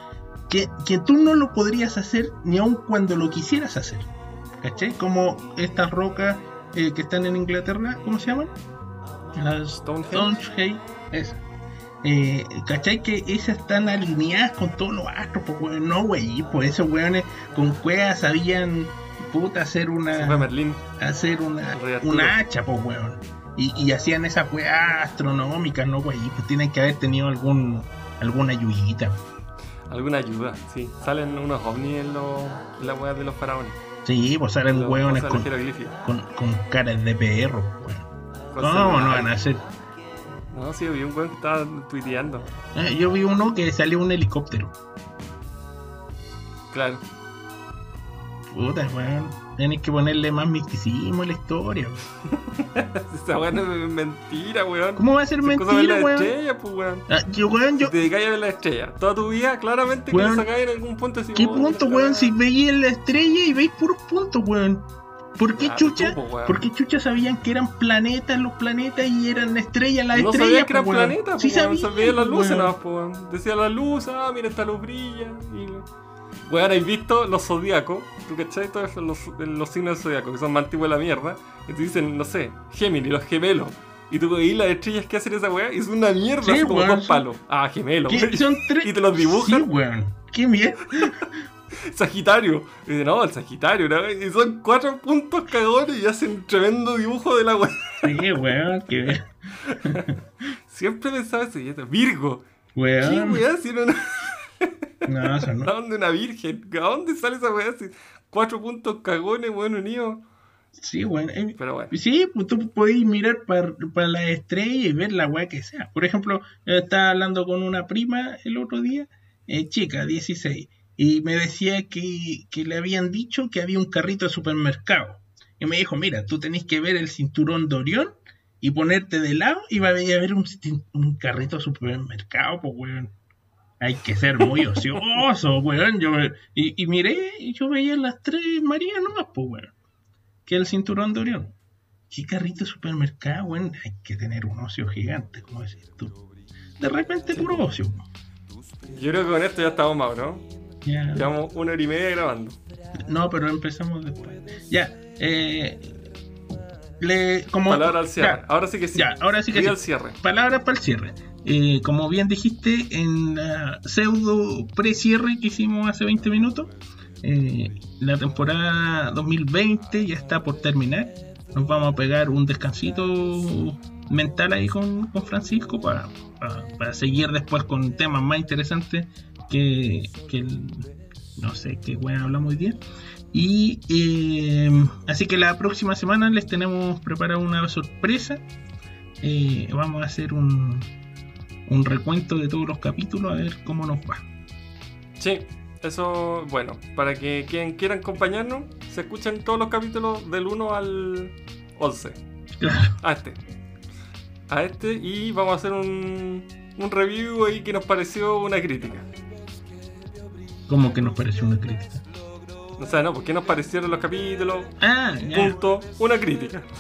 que, que tú no lo podrías hacer ni aun cuando lo quisieras hacer. ¿Cachai? Como estas rocas eh, que están en Inglaterra, ¿cómo se llaman? Las Stonehenge. Stonehenge, esas. Eh, ¿Cachai? Que esas están alineadas con todos los astros, pues weón, no, wey, pues esos weones con cuevas sabían, puta, hacer una, hacer una, una hacha, pues weón. Y, y hacían esas weas astronómicas, no, wey, pues tienen que haber tenido algún, alguna ayudita. Alguna ayuda, sí. Salen unos ovnis en, los, en las weas de los faraones. Sí, pues salen Los- cosas con, con, con caras de perro, weón. Cosas No, no van a hacer. No, sí, vi un weón que estaba tuiteando. Eh, Yo vi uno que salió un helicóptero. Claro. Puta, weón. Tienes que ponerle más misticismo a la historia. weón. Esa weá no es mentira, weón. ¿Cómo va a ser Si es cosa ver mentira, weón? estrellas, pues, weón. Ah, yo, weón, yo. Si te dedicáis a ver la estrella toda tu vida, claramente que Weón, lo sacáis en algún punto. así, ¿Qué punto, la weón? Si veis la estrella y veis puros puntos, weón. ¿Por qué Ah, chucha? tú, po, weón. ¿Por qué chucha sabían que eran planetas los planetas y eran estrellas las No estrellas? sabía que eran po, planetas, Sí sabían, las luces nada más. Decía la luz, ah, mira, esta luz brilla. Y... Weón, ¿habéis visto los zodiacos? ¿Tú cachai? Todos los, los signos del zodiaco, que son más antiguos de la mierda. Y te dicen, no sé, Géminis, los gemelos. Y tú veis las estrellas que hacen esa weá y es una mierda, Sí, como dos palos. Ah, gemelos. ¿Qué? Son tres. Y te los dibujan. Sí, weón. Qué mierda. Sagitario. Y dice, no, el Sagitario, ¿no? Y son cuatro puntos cagones y hacen tremendo dibujo de la weá. Sí, weón. Qué Siempre pensaba eso. y Virgo. ¿Qué weón. weá? Si una... No, eso ¿A no. dónde una virgen? ¿A dónde sale esa weá? Si cuatro puntos cagones, weón, unidos. Sí, weón. Eh, Pero bueno. Sí, pues tú podés mirar para la estrella y ver la weá que sea. Por ejemplo, yo estaba hablando con una prima el otro día, eh, chica, 16, y me decía que, que le habían dicho que había un carrito de supermercado. Y me dijo, mira, tú tenés que ver el cinturón de Orión y ponerte de lado y va a haber un, un carrito de supermercado, pues weón. Hay que ser muy ocioso, weón. Yo, y, y miré, y yo veía las tres Marías nomás, pues weón que el cinturón de Orión. ¿Qué carrito de supermercado, weón? Hay que tener un ocio gigante, como decís tú. De repente puro ocio. Yo creo que con esto ya estamos más, ¿no? Ya. Llevamos una hora y media grabando. No, pero empezamos después. Ya. Eh, le, como, Palabra al cierre. ya, Ahora sí que sí. Ya, ahora sí que sí. al cierre. Palabras para el cierre. Eh, como bien dijiste, en la pseudo pre-cierre que hicimos hace 20 minutos, eh, la temporada 2020 ya está por terminar. Nos vamos a pegar un descansito mental ahí con, con Francisco para, para, para seguir después con temas más interesantes que, que el, no sé qué weá hablamos hoy día. Y eh, así que la próxima semana les tenemos preparada una sorpresa. Eh, vamos a hacer un, un recuento de todos los capítulos a ver cómo nos va. Sí, eso, bueno, para que quien quiera acompañarnos, se escuchen todos los capítulos del 1 al 11. Claro. A este. A este y vamos a hacer un, un review ahí que nos pareció una crítica. Como que nos pareció una crítica. O sea, no, porque nos parecieron los capítulos, Ah, ya. punto, una crítica.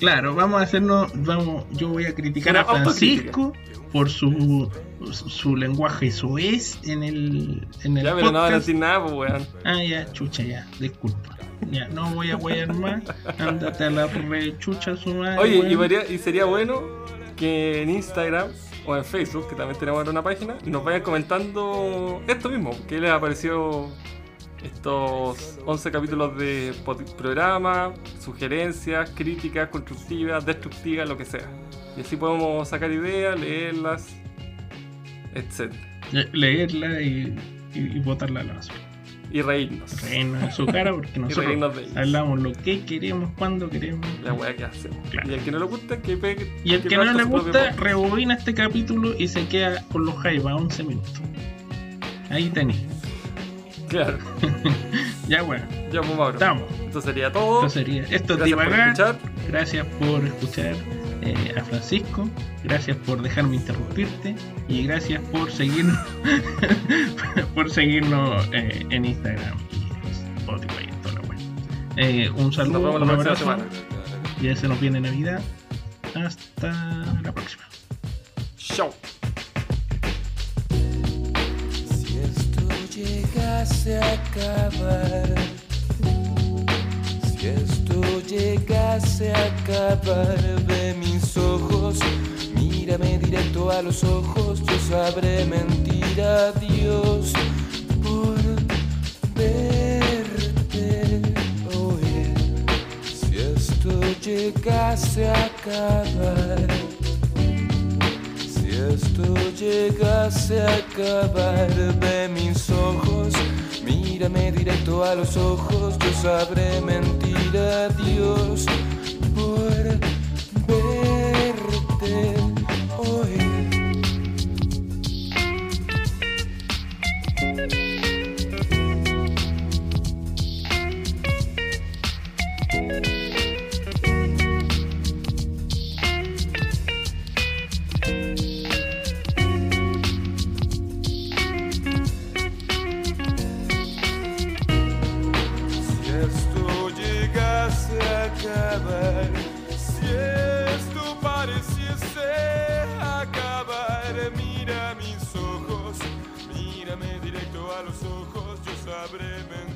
Claro, vamos a hacernos. Vamos, yo voy a criticar Una a Francisco por su, su, su lenguaje soez en el, en el Ya, pero no van a decir nada, pues, weón. Ah, ya, chucha, ya, disculpa. Ya, no voy a huear más. Ándate a la rechucha su madre. Oye, y, varía- y sería bueno que en Instagram o en Facebook, que también tenemos ahora una página, nos vayan comentando esto mismo, qué les ha parecido estos 11 capítulos de programa, sugerencias, críticas, constructivas, destructivas, lo que sea. Y así podemos sacar ideas, leerlas, etc. Le- Leerla y, y, y a la basura. Y reírnos. Reírnos en su cara porque nosotros de hablamos lo que queremos, cuando queremos. La weá que hacemos. Claro. Y al que no le gusta, que pegue. Y el que no le gusta, rebobina este capítulo y se queda con los a 11 minutos. Ahí tenéis. Claro. Ya bueno, Ya, pues, Mauro. estamos. Esto sería todo. Esto sería. Esto es Gracias por escuchar. Gracias por escuchar eh, a Francisco. Gracias por dejarme interrumpirte. Y gracias por seguirnos por seguirnos eh, en Instagram y Spotify y toda la web. Eh, un Nos saludo, vemos la un próxima abrazo. semana. Ya se nos viene Navidad. Hasta la próxima. Chao. Si esto llegase a acabar, si esto llegase a acabar, ve mis ojos, mírame directo a los ojos, yo sabré mentir a Dios por verte hoy. Si esto llegase a acabar. Si esto llegase a acabar, ve mis ojos, mírame directo a los ojos, yo sabré mentir a Dios por verte acabar, si esto pareciese acabar, mira mis ojos, mírame directo a los ojos, yo sabré Dios